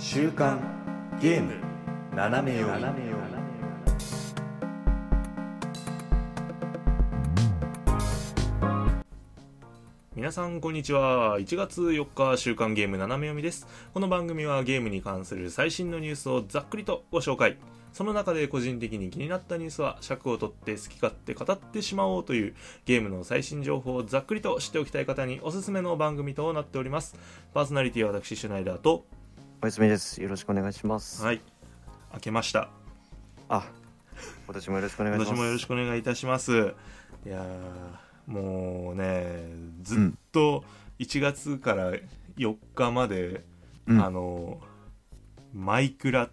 週刊ゲーム斜め読み。皆さんこんにちは。1月4日週刊ゲーム斜め読みです。この番組はゲームに関する最新のニュースをざっくりとご紹介。その中で個人的に気になったニュースは尺を取って好き勝手語ってしまおうというゲームの最新情報をざっくりと知っておきたい方におすすめの番組となっております。パーソナリティは私シュナイダーとおやすみです。よろしくお願いします。はい明けましたあ、今年もよろしくお願いします。今年もよろしくお願いいたしますいやーもうねずっと1月から4日まで、うんあのマイクラ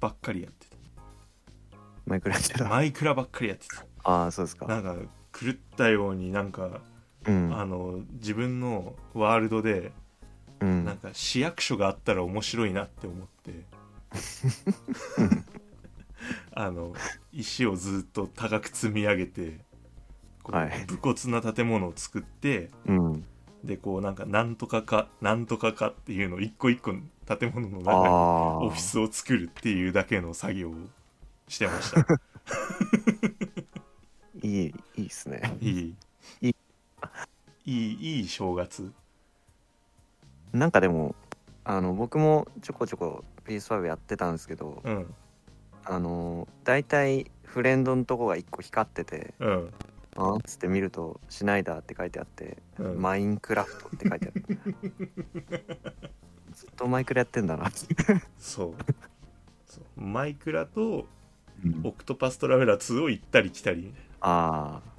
ばっかりやってマイクラやってたた。マイクラばっかりやってたああ、そうですか。なんか狂ったようになんか、うん。あの自分のワールドでうん、なんか市役所があったら面白いなって思って。あの石をずっと高く積み上げて、武骨な建物を作って、でこうなんかなんとかかなんとかかっていうのを一個一個建物の中にオフィスを作るっていうだけの作業をしてました。いいいいっすね。いい。いいいい正月。なんかでも、あの、僕もちょこちょこ PS5 やってたんですけど、うんあの、大体フレンドのとこが一個光ってて、うんあっつって見ると、シュナイダーって書いてあって、うんマインクラフトって書いてある。ずっとマイクラやってんだなって。そうそうマイクラとうんオクトパストラベラー2を行ったり来たりああ。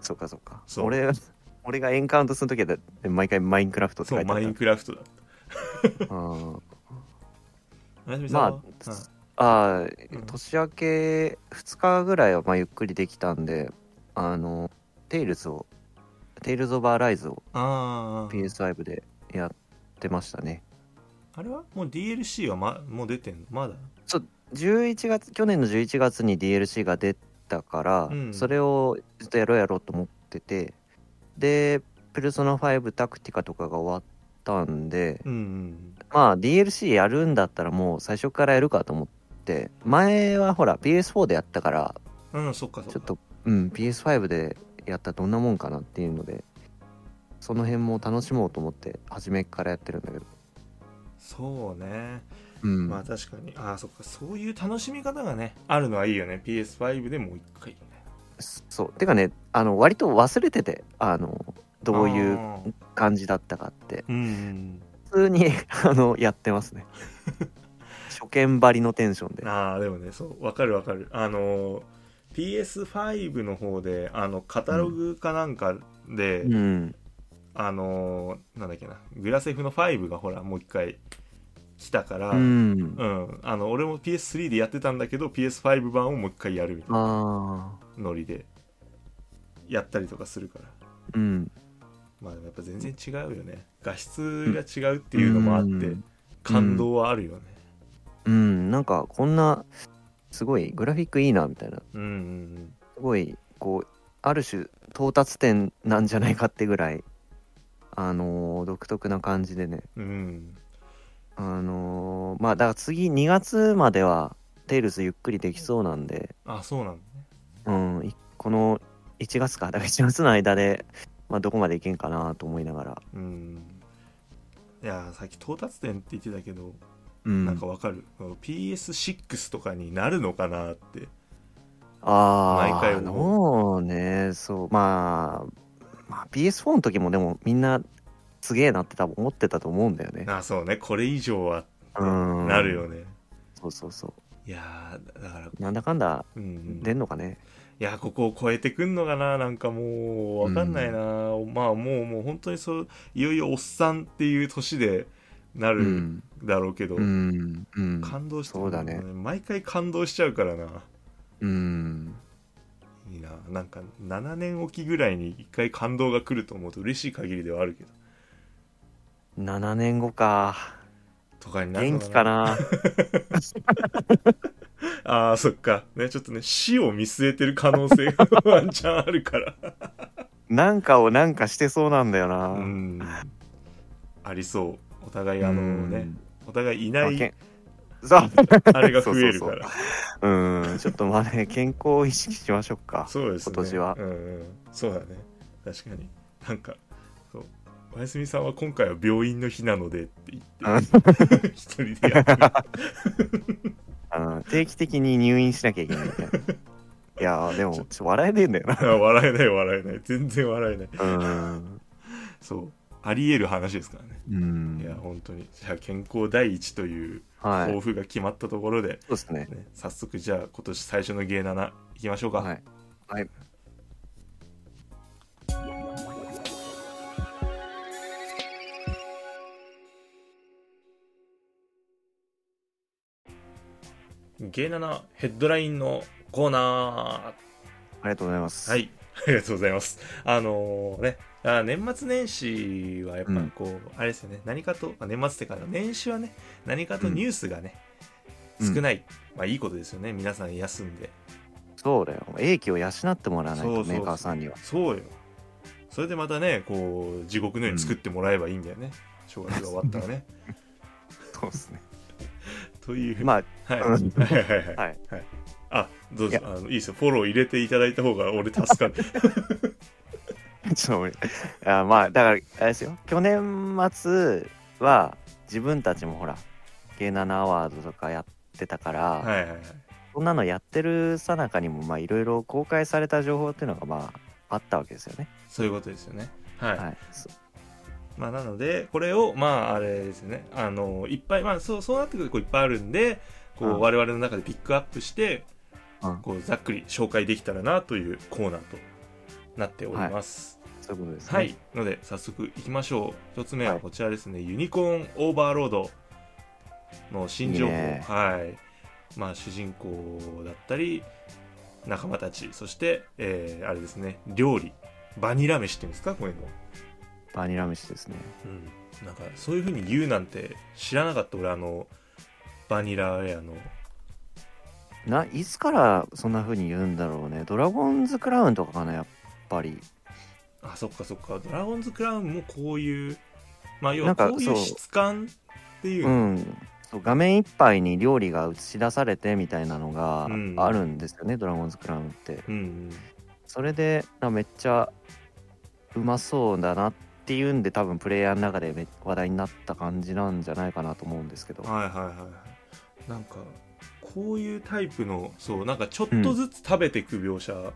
そっかそっか。そう俺、俺がエンカウントするときは毎回マインクラフトってそうマイ書いてあった。ンクラフトだった。うん。おやすみさんは？ああうん。年明け2日ぐらいはまあゆっくりできたんであのテイルズをテイルズ・オブ・アライズをあー PS5 でやってましたね。あれは？もう DLC は、ま、もう出てんの？まだ？11月去年の11月に DLC が出たから、うん。それをずっとやろうやろうと思っててで「ペルソナ5タクティカ」とかが終わったんでうんうんまあ DLC やるんだったらもう最初からやるかと思って前はほら PS4 でやったからうんそっかそっか。ちょっと、うん、PS5 でやったらどんなもんかなっていうので、その辺も楽しもうと思って、初めからやってるんだけど。そうね。うん。まあ確かに。ああそっか。そういう楽しみ方がねあるのはいいよね。PS5 でもう一回そう。てかね、あの、割と忘れてて、あの、どういう感じだったかって。普通に、あの、やってますね。初見張りのテンションで。ああでもねそうわかるわかるあの PS5 の方であのカタログかなんかで、うん。あのなんだっけなグラセフの5がほらもう一回来たから、ううんん。あの俺も PS3 でやってたんだけど PS5 版をもう一回やるみたいなああ。ノリでやったりとかするから。うん。まあでもやっぱ全然違うよね。画質が違うっていうのもあって、うん。感動はあるよね。うん。なんか、こんな、すごい、グラフィックいいな、みたいな。うんうんすごいこうある種到達点なんじゃないかってぐらいあのー独特な感じでね。うん。うんあのーまあだから次2月まではテイルズゆっくりできそうなんで、あそうなんうん、いこの1月かだから1月の間で、まあ、どこまでいけんかなと思いながら、うん。いやさっき到達点って言ってたけど、うん、なんかわかる？PS6 とかになるのかなって。あ毎回あ思もうねそう。まあ、まあ、PS4 の時もでもみんなすげえなって多分思ってたと思うんだよね。あそうね。これ以上はうん。なるよね、そうそうそう。いやーだからなんだかんだうんうん。出んのかね。いやここを超えてくんのかな？なんかもうわかんないな、まあもうもう本当にそういよいよおっさんっていう年でなるうん。だろうけど、うん。うん。感動してそうだね毎回感動しちゃうからなうん。いいななんか7年おきぐらいに1回感動が来ると思うと嬉しい限りではあるけど7年後か。とかになるの元気かな？あーそっか。ねちょっとね死を見据えてる可能性が ワンチャンあるから。なんかをなんかしてそうなんだよな。うん。ありそう。お互いあのねお互いいないそう。あれが 増えるから。うん。ちょっとまあね健康を意識しましょうか。そうですね。今年は。うんうん。そうだね。確かに。なんかそう。おやすみさんは今回は病院の日なのでって言って一人でやってるあの定期的に入院しなきゃいけないみたいな。いやーでもちょっと笑えねえんだよな。あ 笑えない笑えない。全然笑えない。うん。そう。ありえる話ですからね。うん。いや本当に。じゃあ健康第一というはい。抱負が決まったところで、そうですね。ね早速じゃあ今年最初の芸7いきましょうか、はい。はい芸7ヘッドラインのコーナー。ありがとうございますはい、ありがとうございます。あのね、あ年末年始はやっぱこう、あれですよね、何かと、あ年末ってか、年始はね、何かとニュースがね、うん。少ない。まあいいことですよね、皆さん休んで。そうだよ。英気を養ってもらわないそうそうとメーカーさんには。そうよ。それでまたね、こう、地獄のように作ってもらえばいいんだよね。正月が終わったらね。そうですねという、まあはい。うんはいはいはい。はいあ、どうぞい、あのいいですよ。フォロー入れていただいた方が俺助かる。ちょっとあまあだからあれですよ去年末は自分たちもほらゲイナナアワードとかやってたから、はいはいはい。そんなのやってるさなかにもまあいろいろ公開された情報っていうのがまああったわけですよね。そういうことですよね。はい。はい。そまあ、なのでこれをまああれですね。あのいっぱいまあそうそうなってくるとこういっぱいあるんでこう、うん。我々の中でピックアップしてうん。こうざっくり紹介できたらなというコーナーとなっております。そういうことですね。はい、ので早速いきましょう。一つ目ははい。こちらですね、ユニコーンオーバーロードの新情報。いいね。はい。まあ主人公だったり仲間たちそして、えーあれですね。料理。バニラ飯っていうんですか？こういうのバニラ飯ですね。うん、なんかそういう風に言うなんて知らなかった俺あのバニラエアのないつからそんな風に言うんだろうね。ドラゴンズクラウンとかかなやっぱり。あそっかそっかドラゴンズクラウンもこういうまあ要なんかはこういう質感っていううの、ん。そう画面いっぱいに料理が映し出されてみたいなのがうんあるんですよね、ドラゴンズクラウンって。うんうんそれであめっちゃうまそうだなっていうんで多分プレイヤーの中でめ話題になった感じなんじゃないかなと思うんですけど。はいはいはいはいなんかこういうタイプのそうなんかちょっとずつ食べていく描写、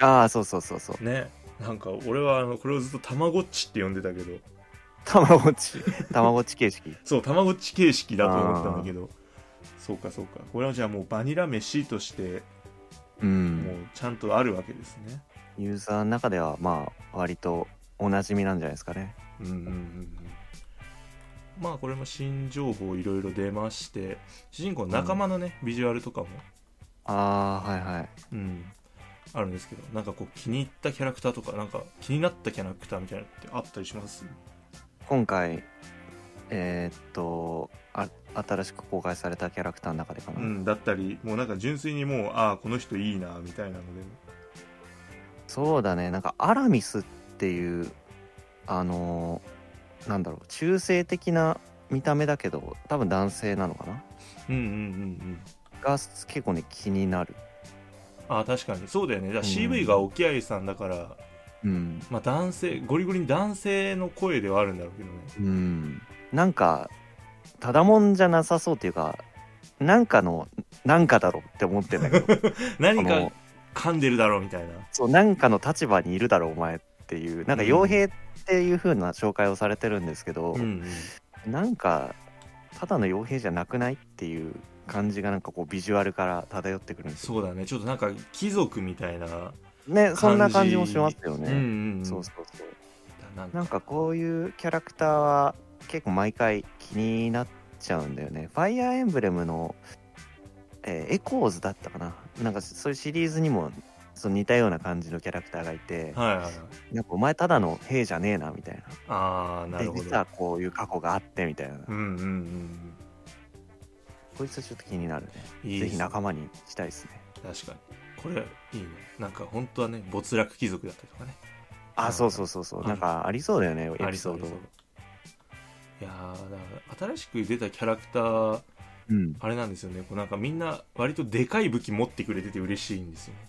ああそうそうそうそう。ねなんか俺はあのこれをずっとたまごっちって呼んでたけどたまごっち？たまごっち形式？そうたまごっち形式だと思ったんだけどそうかそうかこれはじゃあもうバニラ飯としてう。もうんちゃんとあるわけですね。ユーザーの中ではまあ割とおなじみなんじゃないですかね。うんうんうんうん。まあこれも新情報いろいろ出まして主人公の仲間のね、ビジュアルとかも、ああはいはい。うん、あるんですけどなんかこう気に入ったキャラクターとかなんか気になったキャラクターみたいなのってあったりします？今回えーっとあ新しく公開されたキャラクターの中でかな。うん、だったりもうなんか純粋にもうああこの人いいなみたいなのでそうだねなんかアラミスっていうあのーなんだろう中性的な見た目だけど多分男性なのかな？うんうんうんうん。が結構ね気になる。ああ確かに。そうだよね。じゃあうん。CV が沖合さんだから、うん。まあ男性ゴリゴリに男性の声ではあるんだろうけどね。うん。なんかただもんじゃなさそうっていうかなんかのなんかだろうって思ってんだけど。何か噛んでるだろうみたいな。そうなんかの立場にいるだろうお前。っていうなんかうん傭兵っていう風な紹介をされてるんですけど、うんうん。なんかただの傭兵じゃなくないっていう感じがなんかこうビジュアルから漂ってくるんですよ。そうだね。ちょっとなんか貴族みたいなねそんな感じもしますよね、うんうんうんそうそう。そうなん。かなんかこういうキャラクターは結構毎回気になっちゃうんだよね。ファイアーエンブレムの、えーエコーズだったかな。なんかそういうシリーズにもその似たような感じのキャラクターがいて、はいはいはい。なんかお前ただの兵じゃねえなみたいな。ああなるほど。で実はこういう過去があってみたいな、うんうんうんこいつちょっと気になるね。うんいいぜひ仲間にしたいですね。確かに。これいいね。なんか本当はね没落貴族だったりとかね。あ、うんそうそうそうそう。はいなんかありそうだよね、エピソード。いやーだから新しく出たキャラクターうん。あれなんですよね。こうなんかみんな割とでかい武器持ってくれてて嬉しいんですよ。ね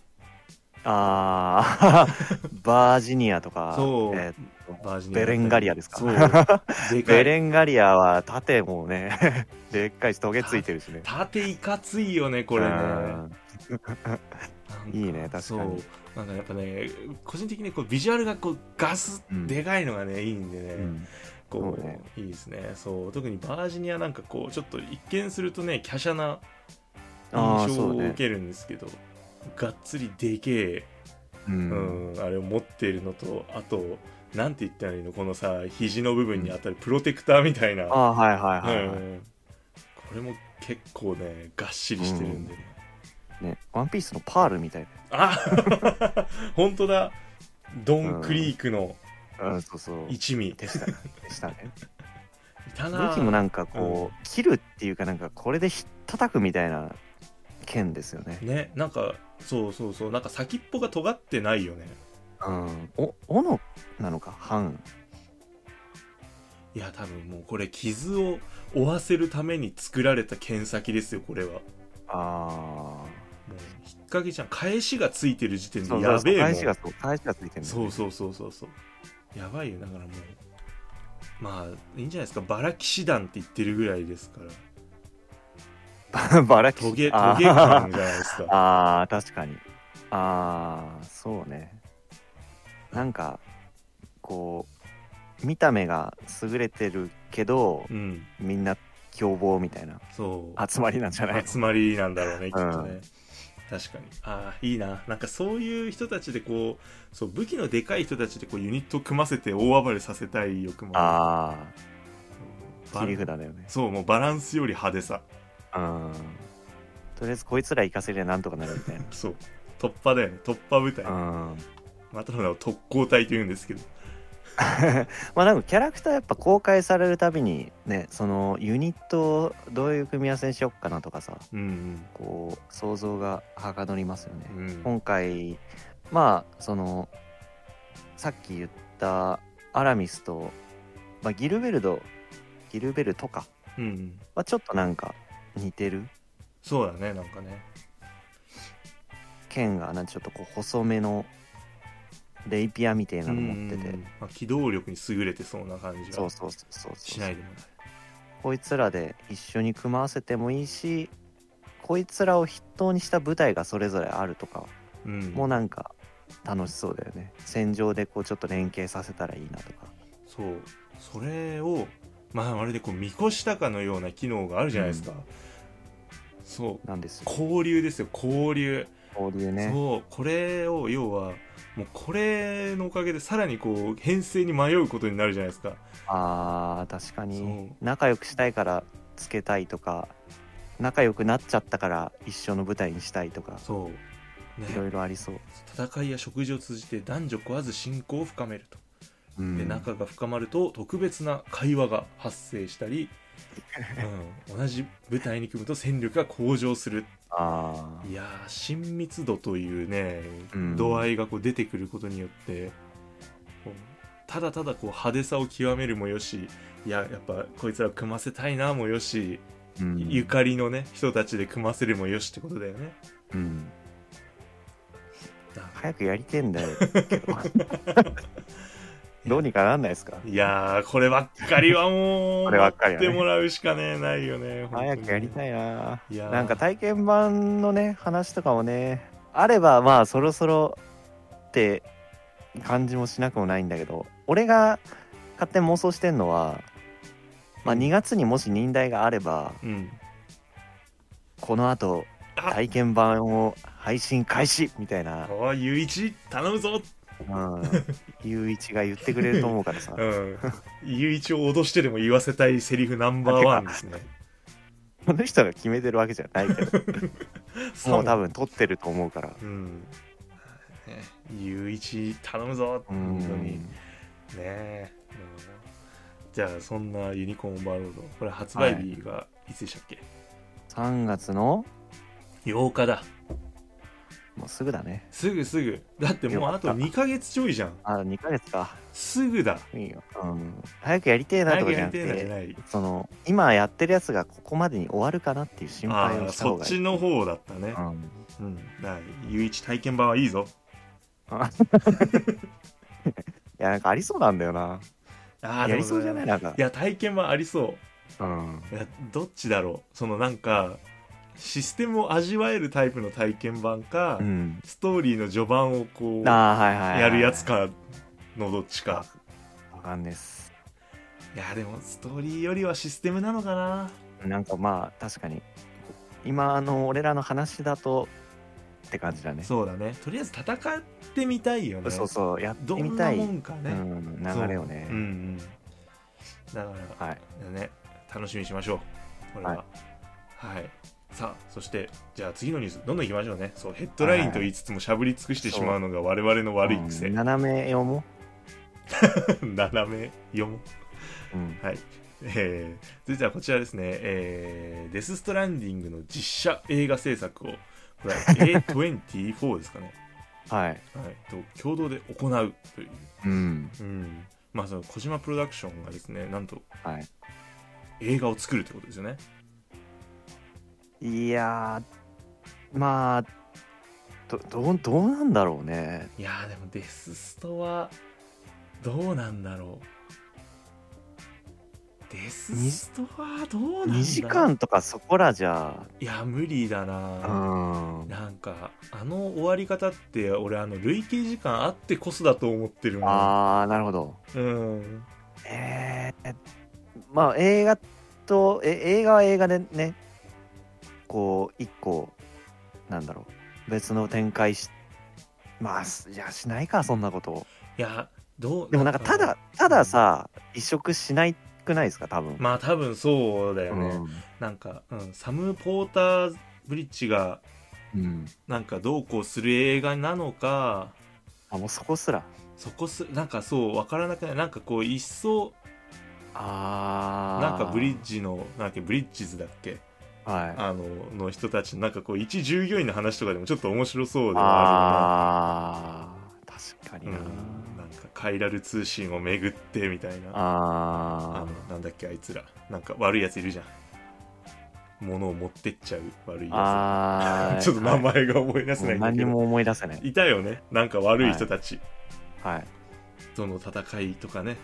あー。バージニアとかそう。えバージニアベレンガリアですか？そう。ベい。レンガリアは盾もね でっかいしトゲついてるしね。縦いかついよねこれね。いいね確かに。そう。なんかやっぱね個人的にこうビジュアルがこうガスうん。でかいのがねいいんでね、うん。こうね。いいですね。そう。特にバージニアなんかこうちょっと一見するとね華奢なあー印象を受けるんですけど、がっつりでけえ、ううんんあれを持っているのとあとなんて言ったらいいのこのさ肘の部分に当たるプロテクターみたいな、ああはいはいはい、はいうん。これも結構ねがっしりしてるんでね、ねワンピースのパールみたいあ 本当だ。ドンクリークのなうんそうそう。一味、でした。でしたね。いたな武器もなんかこう、切るっていうかなんかこれでひ叩くみたいな剣ですよね。ねなんかそうそうそうなんか先っぽが尖ってないよね。うん。お斧なのか？半いや多分もうこれ傷を負わせるために作られた剣先ですよこれは。もあう引っ掛けちゃん返しがついてる時点でやべえもん。返しがそう返しがついてるそうそうそうそうそう。やばいよだからもうまあいいんじゃないですか。バラ騎士団って言ってるぐらいですから。う バラキ。トゲトゲ感じゃないですかあー 確かに。ああそうね。なんかこう見た目が優れてるけどうん。みんな凶暴みたいなそう。集まりなんじゃない集まりなんだろうねきっとね、うん確かに。ああいいな。なんかそういう人たちでこうそう武器のでかい人たちでこうユニットを組ませて大暴れさせたい欲もあバあ切り札だよね。そうもうバランスより派手さうん。とりあえずこいつら行かせりゃなんとかなるみたい そう。突破だよね。突破部隊、なうん。またの名を特攻隊と言うんですけど。まあなんかキャラクターやっぱ公開されるたびにねそのユニットをどういう組み合わせにしよっかなとかさうんこう想像がはかどりますよね。うん。うん今回まあそのさっき言ったアラミスと、まあ、ギルベルドギルベルとかうん。はちょっとなんか似てる？そうだねなんかね。剣がなんかちょっとこう細めのレイピアみたいなの持ってて。うん。まあ、機動力に優れてそうな感じがそうそうそうそうそう。しないでもない。こいつらで一緒に組まわせてもいいしこいつらを筆頭にした舞台がそれぞれあるとかうん。もうなんか楽しそうだよね。戦場でこうちょっと連携させたらいいなとか。そう。それをまあまるでこう見越したかのような機能があるじゃないですか、そう。なんですよ。交流ですよ交流、交流ね。そう。これを要はもうこれのおかげでさらにこう編成に迷うことになるじゃないですか。あー確かに。仲良くしたいからつけたいとか仲良くなっちゃったから一緒の舞台にしたいとか。そう。ね。いろいろありそう、戦いや食事を通じて男女問わず親交を深めるとうん。で仲が深まると特別な会話が発生したり、うん、同じ舞台に組むと戦力が向上する。あいやー親密度というね、うん。度合いがこう出てくることによってただただこう派手さを極めるもよしいややっぱこいつらを組ませたいなもよし、ー、うん。ゆかりのね人たちで組ませるもよしってことだよね。うん。だ早くやりてんだよ。け どどうにかなんないですか？いやーこればっかりはもう こればっかりはね。待ってもらうしかねないよね早くやりいたいな。いやー。なんか体験版のね話とかもねあればまあそろそろって感じもしなくもないんだけど俺が勝手に妄想してんのは、まあ、うん。2月にもし忍耐があればうん。このあとあ体験版を配信開始みたいな、おいゆういち頼むぞ。うん、ゆういちが言ってくれると思うからさ。うん。ゆういちを脅してでも言わせたいセリフナンバーワンですね。この人が決めてるわけじゃないけど。もう多分分撮ってると思うから。うん。ねゆういち頼むぞう本当に。ね。んえ、うん。じゃあそんなユニコーンオーバーロードこれ発売日がいつでしたっけ、3月の？8日だもうすぐだね。すぐすぐ。だってもうあとよかった。2ヶ月ちょいじゃん。あ2ヶ月か。すぐだ。いいよ、うん、早くやりてえな早とかじゃなくくやりて。えなじゃてない。その今やってるやつがここまでに終わるかなっていう心あ配あそっをした方がいい。ちの方だったね。うん。うん。だからゆういち体験版はいいぞ。いやなんかありそうなんだよな。ああやりそうじゃない？なんか。いや体験版ありそう。うん。いやどっちだろう。そのなんかシステムを味わえるタイプの体験版か、うん。ストーリーの序盤をこうああはいはいはいやるやつかのどっちか。わかんねえっす。いやでもストーリーよりはシステムなのかな。なんかまあ確かに。今の俺らの話だとって感じだね。そうだね。とりあえず戦ってみたいよね。そうそうやってどんなみたい、もんかね、うん、流れをね。そう。うんうん。だからはい。ね。楽しみにしましょう。これは。はい、さあそしてじゃあ次のニュースどんどんいきましょうね。そうヘッドラインと言いつつもしゃぶり尽くしてしまうのが我々の悪い癖、うん斜め読も 斜め読もう、うん、はい。えー、続いてはこちらですね、えー、デス・ストランディングの実写映画制作をこれは A24 ですかね、はい。はい、と共同で行うという、うん。うん、まあその小島プロダクションがですねなんとはい。映画を作るってことですよねいやーまあどどうどうなんだろうね。いやーでもデスストはどうなんだろう。デスストはどうなんだ2時間とかそこらじゃ。いや無理だうなん。なんかあの終わり方って俺あの累計時間あってこそだと思ってるもん。ああなるほど。うん。えー、まあ映画とえ映画は映画でねこう一個なんだろう別の展開しまあす。いやしないかそんなこと。いやどうでもなんかただたださ移植しないくないですか多分、まあ多分そうだよね、うん。なんか、うん、サム・ポーターブリッジがうん。なんかどうこうする映画なのか。あもうそこすら。そこすなんかそう分からなくない。なんかこう一層ああなんかブリッジのなんだっけブリッジズだっけはい。あのの人たちのなんかこう一従業員の話とかでもちょっと面白そうではあー確かにな、うん、なんかカイラル通信を巡ってみたいな。ああのなんだっけあいつら。なんか悪いやついるじゃん。物を持ってっちゃう悪いーやつ ちょっと名前が思い出せもないだけど、うん何も思い出せない。いたよね。なんか悪い人たち。はい。との戦いとかね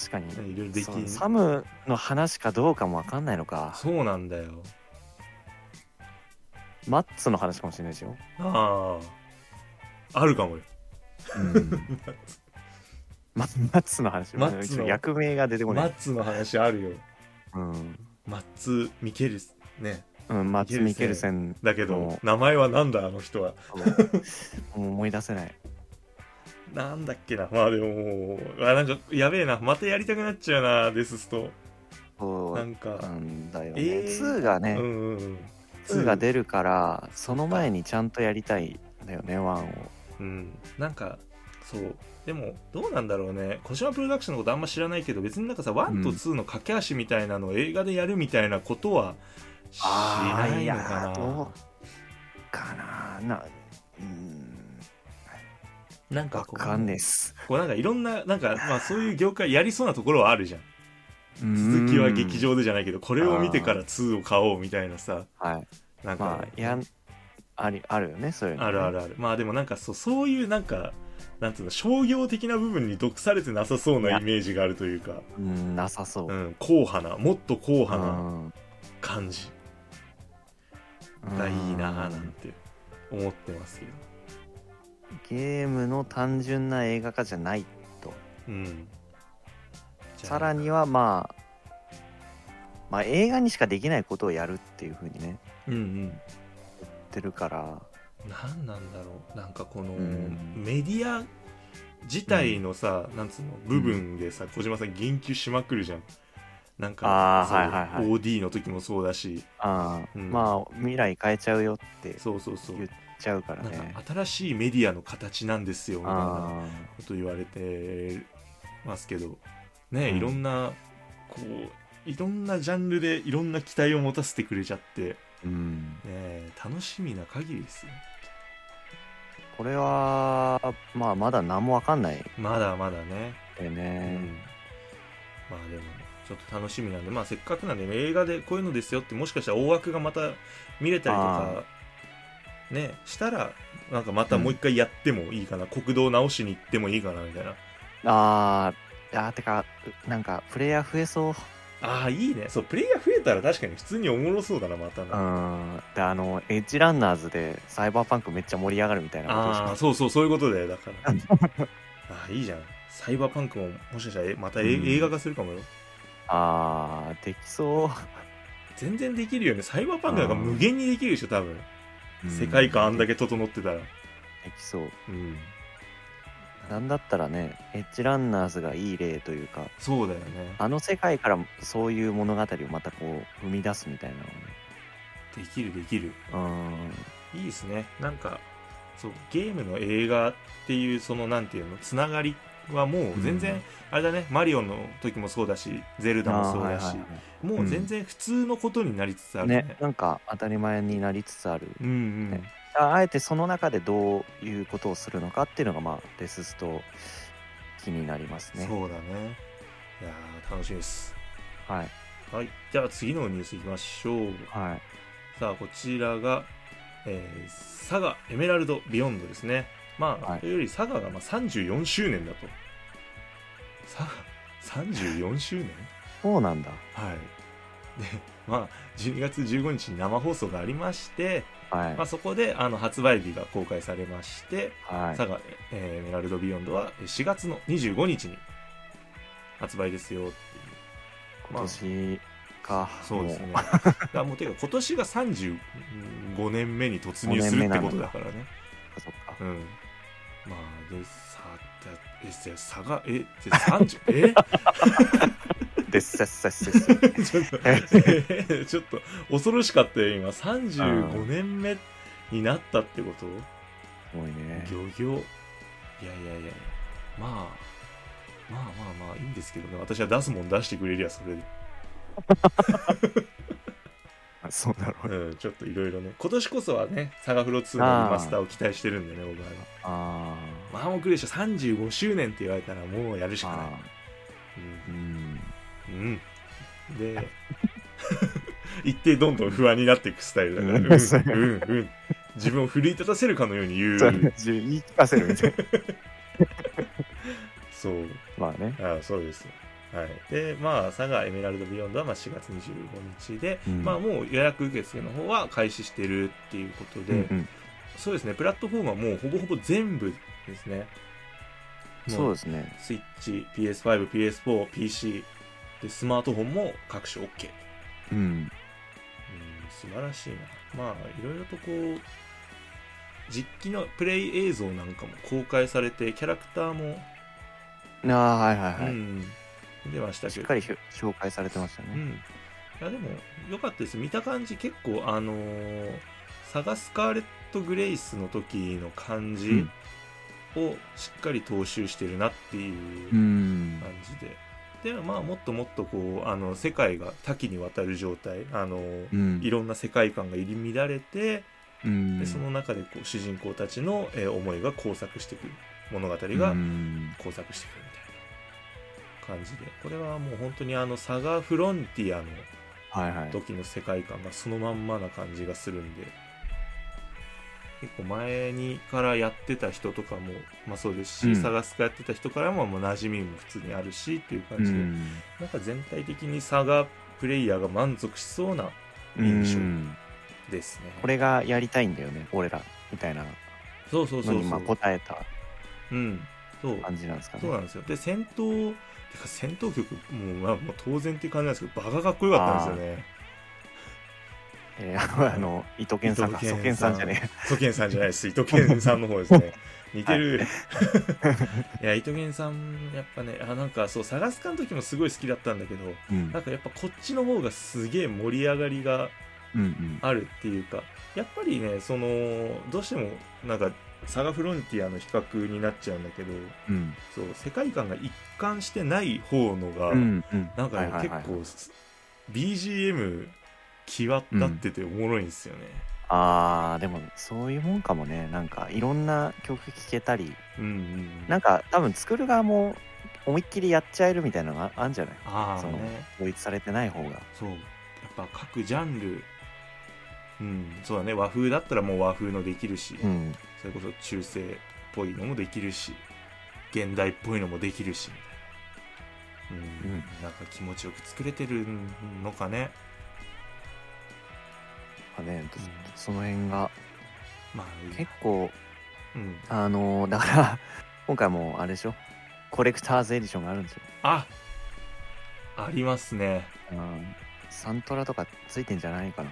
確かに。いろいろできそうサムの話かどうかもわかんないのか。そうなんだよ。マッツの話かもしれないですよ、あああるかもよ。うん、ママッツの話。マッツの役名が出てこない、マッツの話あるよ。うん。マッツ・ミケルスね。うん、マッツ・ミケルセンだけども名前はなんだあの人は。思い出せないなんだっけな。まあでももうあなんかやべえな。またやりたくなっちゃうなデススト。そう。なんか。なんだよね、えー。2がね、うんうんうん。2が出るからその前にちゃんとやりたいんだよね1を。うん。なんかそう。でもどうなんだろうね。小島プロダクションのことあんま知らないけど別になんかさ1と2の架け橋みたいなのを映画でやるみたいなことはしないのかな。どうかな。ななんかこうかんねえっす。こうなんかいろんななんかまあそういう業界やりそうなところはあるじゃん。続きは劇場でじゃないけどこれを見てから2を買おうみたいなさ。はい。なんか、まあやんありあるよねそういうの、ね、あるあるある。まあでもなんかそうそういうなんかなんつうの商業的な部分に毒されてなさそうなイメージがあるというか。うんなさそう、うん硬派なもっと硬派なうん。感じがいいなーなんて思ってますけどゲームの単純な映画化じゃないうん。さらにはまあまあ映画にしかできないことをやるっていう風にねうんうん。言ってるから。何なんだろう。なんかこのうん。メディア自体のさ、なんつうの？部分でさ、小島さん言及しまくるじゃん。なんかそうはいはいはい。OD の時もそうだし。ああ、うん。まあ未来変えちゃうよってそうそうそう。言っちゃうからね。か新しいメディアの形なんですよみたいなあこと言われてますけど。ね、うん。いろんなこういろんなジャンルでいろんな期待を持たせてくれちゃって、うん。え、楽しみな限りですよ。ここれはまあまだ何もわかんない。まだまだね。ようん。ね、まあでもちょっと楽しみなんで。まあせっかくなんで映画でこういうのですよってもしかしたら大枠がまた見れたりとかねしたらなんかまたもう一回やってもいいかな、国道直しに行ってもいいかなみたいな。あーあーてかなんかプレイヤー増えそう。ああいいね。そうプレイヤー増えたら確かに普通におもろそうだなまたうな、ん。であのエッジランナーズでサイバーパンクめっちゃ盛り上がるみたいなああそうそうそういうことだよだから。ああいいじゃん。サイバーパンクももしかしたらえまたえ、うん。映画化するかもよ。あーできそ全然できるよね。サイバーパンクなんか無限にできるでしょ多分、う世界観あんだけけ整ってたら。できそう。うん。なんだったらねエッジランナーズがいい例というかそうだよね。あの世界からそういう物語をまたこう生み出すみたいなできるできる。のねいいですね。なんかそうゲームの映画っていうそのなんていうのつながりはもう全然、うん。あれだねマリオの時もそうだしゼルうんダもそうだし、あーはいはいはい。もう全然普通のことになりつつあるね。ねなんか当たり前になりつつある。うんうん、ね。ああえてその中でどういうことをするのかっていうのがまあデススト気になりますね。そうだね。いやー楽しみです。はい。はい。じゃあ次のニュースいきましょう。はい。さあこちらが、えーサガエメラルドビヨンドですねまあ、はいというよりサガがまあ34周年だとサガ34周年？そうなんだはい。で、まあ、12月15日に生放送がありまして、はいまあ、そこであの発売日が公開されまして、はいサガ、えーエメラルドビヨンドは4月の25日に発売ですよっていう。今年かそうですね。も だもうてか今年が35年目に突入するってことだからね。そっかうん。まあ、で、さ、え、え差が、え、で30、え？でっせっせっせっせちょっと、えちょっと恐ろしかったよ、今。35年目になったってこと？すごいねギョギョ。いやいやいやまあ、まあまあまあいいんですけどね。私は出すもん出してくれりゃそれで。あ そうだろうねうん、ちょっといろいろね。今年こそはね、サガフロ2のリマスターを期待してるんでね、僕は。あマーモクレーション35周年って言われたらもうやるしーかないうんうん。うん。で、一定どんどん不安になっていくスタイルだから、うんうん、うん、うん。自分を奮い立たせるかのように言う。自分言い聞かせるみたいな そう。まあねああそうです。はい。で、まあ、サガエメラルドビヨンドはまあ4月25日で、うんまあもう予約受付の方は開始してるっていうことで、うんうんそうですね、プラットフォームはもうほぼほぼ全部ですね。そうですねスイッチ、PS5、PS4、PC、で、スマートフォンも各種 OK。うんうん、素晴らしいな。まあ、いろいろとこう、実機のプレイ映像なんかも公開されて、キャラクターも、ああはいはいはい、うん、出ましたけど。しっかり紹介されてましたね、うん。いや、でも、良かったです。見た感じ、結構、あのーサガスカーレット・グレイスの時の感じをしっかり踏襲してるなっていううん感じで。でまあもっともっとこうあの世界が多岐にわたる状態あの、うんいろんな世界観が入り乱れて、うんでその中でこう主人公たちの、えー思いが交錯してくる物語がうん交錯してくるみたいな感じでこれはもう本当にあのサガフロンティアの時の世界観がそのまんまな感じがするんで結構前にからやってた人とかも、まあ、そうですし、うんサガスカやってた人からも、まあ、馴染みも普通にあるしっていう感じで、うんなんか全体的にサガプレイヤーが満足しそうな印象うんですね。これがやりたいんだよね俺らみたいなそうそうそうそうのにまあ。答えたうん。そう。感じなんですかねそうなんですよ。で、戦闘、てか戦闘曲、もう、まあ、もう当然っていう感じなんですけど、バカかっこよかったんですよね。えーあの伊藤健さんか蘇健さんじゃね伊藤健さんじゃないです。伊藤健さんの方ですね。似てる。い、や、伊藤健さん、やっぱね、あ、なんかそう、探すかの時もすごい好きだったんだけど、えうんなんかやっぱこっちの方がすげえ盛り上がりがうんうんあるっていうかやっぱりねそのどうしてもなんかサガフロンティアの比較になっちゃうんだけどうん。そう世界観が一貫してない方のが、うんうん。なんかね、はいはいはい結構 BGM 際立ってておもろいんですよね、あーでもそういうもんかもね。なんかいろんな曲聴けたり。うんうんなんか多分作る側も思いっきりやっちゃえるみたいなのがあるんじゃない？そのああね。統一されてない方が。そう。やっぱ各ジャンル。うん。そうだね。和風だったらもう和風のできるし、うんそれこそ中世っぽいのもできるし現代っぽいのもできるしみたいなうん、うん。なんか気持ちよく作れてるのかね。まあねその辺が。まあ結構うん。あのーだから 今回もあれでしょ？コレクターズエディションがあるんですよ、あありますね。うん、サントラとかついてんじゃないかな。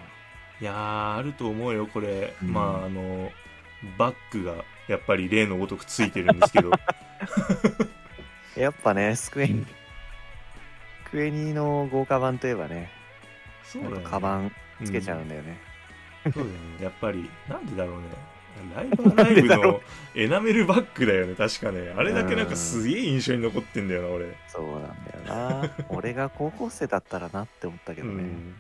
いやーあると思うよこれ、うん。まああのバッグがやっぱり例のごとくついてるんですけど。やっぱねスクエニスクエニの豪華版といえばねそうだよね。ぱカバンつけちゃうんだよね、そうだよね。やっぱりなんでだろうね。ライブ ライブのエナメルバッグだよね。確かね。あれだけなんかすげえ印象に残ってんだよな俺。そうなんだよな。俺が高校生だったらなって思ったけどね、うん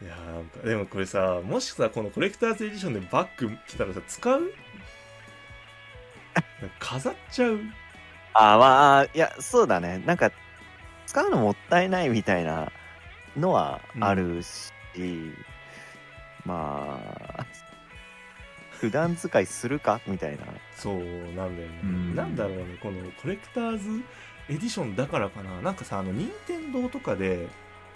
いやーなんかでもこれさもしさこのコレクターズエディションでバッグ来たらさ使う？飾っちゃう？ああまあいやそうだね。なんか使うのもったいないみたいなのはあるし、まあ普段使いするか？みたいな。そうなんだよね、うん。なんだろうねこのコレクターズエディションだからかな。なんかさあの任天堂とかで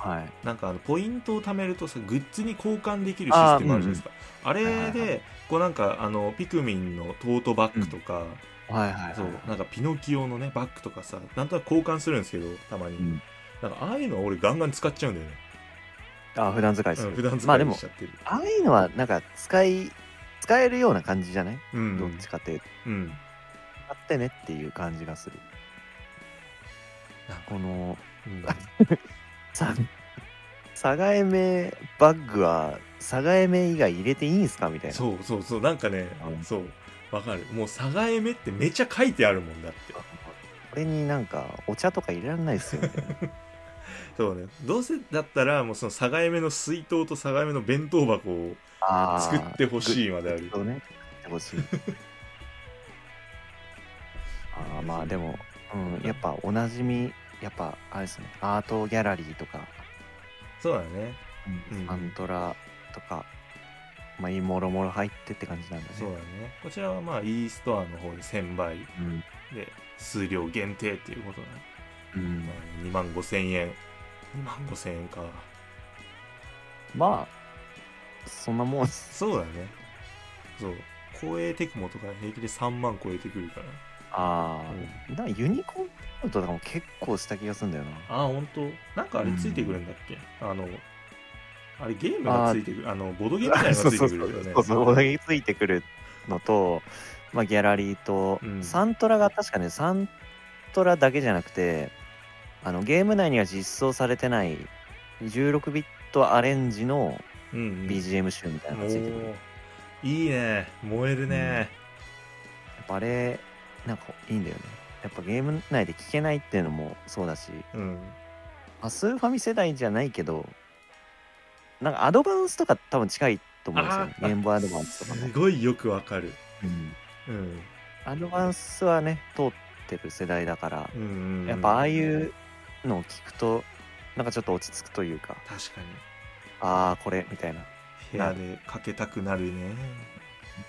はい。なんかあのポイントを貯めるとさグッズに交換できるシステムあるじゃないですか。あ,、はいはいはれでこうなんかあのピクミンのトートバッグとか、はいはいはいそうなんかピノキオのねバッグとかさなんとなく交換するんですけどたまに、うん。なんかああいうのは俺ガンガン使っちゃうんだよね、あ普段使いす。る、うん、普段使いしちゃってる、ああいうのはなんか使い使えるような感じじゃない、うん。どっちかっていうと。うん。使ってねっていう感じがする。このうん さサガエメバッグはサガエメ以外入れていいんすかみたいな。そうそうそうなんかね、うん。そうわかる。もうサガエメってめちゃ書いてあるもんだって。これになんかお茶とか入れられないですよみたいなそうね。どうせだったらもうそのサガエメの水筒とサガエメの弁当箱を作ってほしいまである。そうね作ってほしい。あーまあでも、うん、やっぱおなじみやっぱあれですね。アートギャラリーとか、そうだね。うん。サントラとか。まあいいもろもろ入ってって感じなんだね。そうだね。こちらはまあ e ストアの方で1000倍。うん。で数量限定っていうことだね、うん。まあ、2万5000円。2万5000円か。まあそんなもんそうだね。そう。公営テクモとか平気で3万超えてくるからああ、だからユニコーンアウトとかも結構した気がするんだよな。ああ本当なんかあれついてくるんだっけ、あのあれゲームがついてくるあのボードゲームみたいなのがついてくるよね。そうそう、ボードゲームついてくるのと、まあ、ギャラリーと、うん。サントラが確かね、サントラだけじゃなくて、あのゲーム内には実装されてない16ビットアレンジのうん、うん。BGM 集みたいなのがついてくる。やおー。いいね。燃えるね、っぱあれ、なんかいいんだよね。やっぱゲーム内で聴けないっていうのもそうだし、うん。まあスーファミ世代じゃないけど、なんかアドバンスとか多分近いと思うんですよね。ゲームアドバンスとかも。す。ごいよくわかる。うん。うん。アドバンスはね、通ってる世代だから、うんうんうん。やっぱああいうのを聞くと、なんかちょっと落ち着くというか、確かに。ああ、これ、みたいな。部屋でかけたくなるね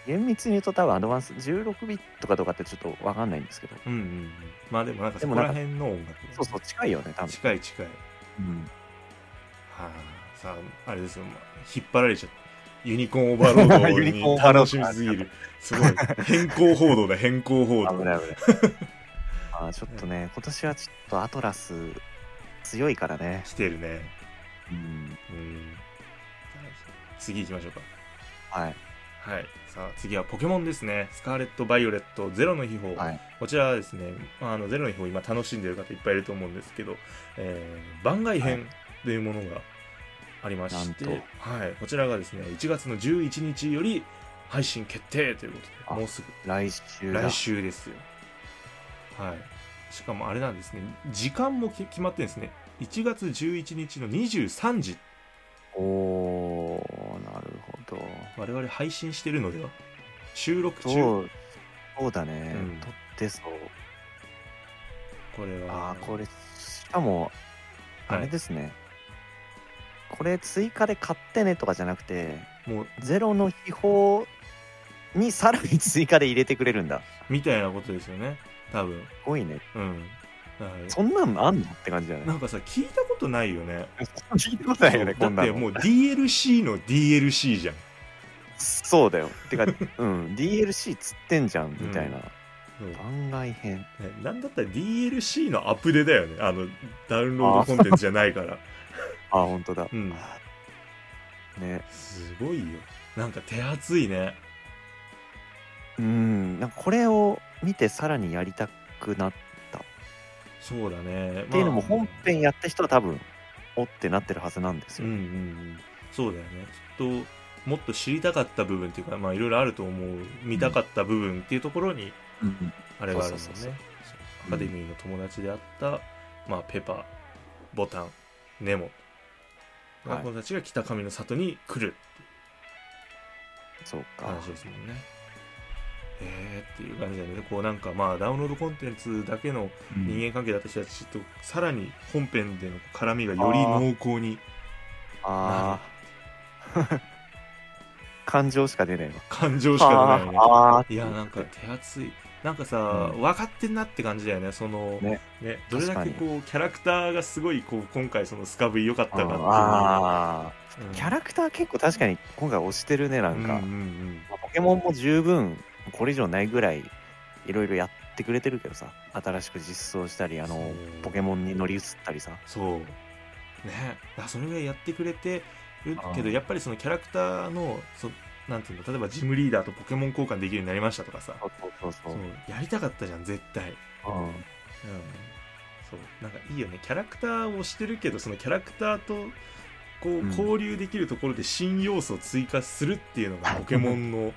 厳密に言うと多分アドバンス16ビットかどうかってちょっとわかんないんですけど、うんうんうん。まあでもなんかそこら辺の音楽そうそう、近いよね、多分。近い近い。うん、はあさああれですよ、まあ引っ張られちゃったユニコーンオーバーロードに楽しみすぎる。すごい。変更報道だ変更報道。危ない危ない。あーちょっとね、今年はちょっとアトラス強いからね。来てるね。うん、うん。次行きましょうか。はい。はいさあ次はポケモンですね。スカーレット・バイオレットゼロの秘宝、はい。こちらはですね、まあ、あのゼロの秘宝今楽しんでる方いっぱいいると思うんですけど、えー番外編というものがありまして、なんはい、こちらがですね1月の11日より配信決定ということあでもうすぐ。来週だ。来週ですよ。はい。しかもあれなんですね時間もき決まってるんですね。1月11日の23時。おー、なるほど。ま我々配信してるのでは？収録中？そう。そうだね、うん。撮ってそう。これはああこれしかもあれですね、これ追加で買ってねとかじゃなくてもうゼロの秘宝にさらに追加で入れてくれるんだ。みたいなことですよね。多分。すごいね。うんそんなんあんの？って感じだね。なんかさ聞いたことないよね。聞いたことないよねこんなの。だってもう DLC の DLC じゃん。そうだよ。てか うん DLC つってんじゃんみたいな、そう番外編。ねなんだったら DLC のアップデだよね。あのダウンロードコンテンツじゃないから。あ本当だ。うん。ね。すごいよ。なんか手厚いね。うんなんかこれを見てさらにやりたくなっそうだね。っていうのもまあ本編やった人は多分おってなってるはずなんですよ、うんうんうん。そうだよね。きっともっと知りたかった部分っていうかまあいろいろあると思う。見たかった部分っていうところにうんあれがあるもんね。そうそうそうそう。アカデミーの友達であった、まあ、ペパボタンネモ。の子たちが北上の里に来るそうか。話ですもんねえーっていう感じだよね。こうなんかまあダウンロードコンテンツだけのうん。人間関係だった人たちとさらに本編での絡みがより濃厚にああ 感情しか出ないわ。感情しか出ないよね。あー。いやなんか手厚い。なんかさ、うん。分かってんなって感じだよね。そのね。どれだけこうキャラクターがすごいこう今回そのスカブイ良かったかっていうあうん。ーキャラクター結構確かに今回推してるねなんか、うんうん。まあポケモンも十分これ以上ないぐらいいろいろやってくれてるけどさ新しく実装したりあのポケモンに乗り移ったりさ。そう。ね。それぐらいやってくれてるけどうん。やっぱりそのキャラクターのそなんていうの例えばジムリーダーとポケモン交換できるようになりましたとかさ。そうそうそうそそううやりたかったじゃん絶対。うん。うん。そう。なんかいいよね。キャラクターをしてるけどそのキャラクターとこううん。交流できるところで新要素を追加するっていうのがポケモンの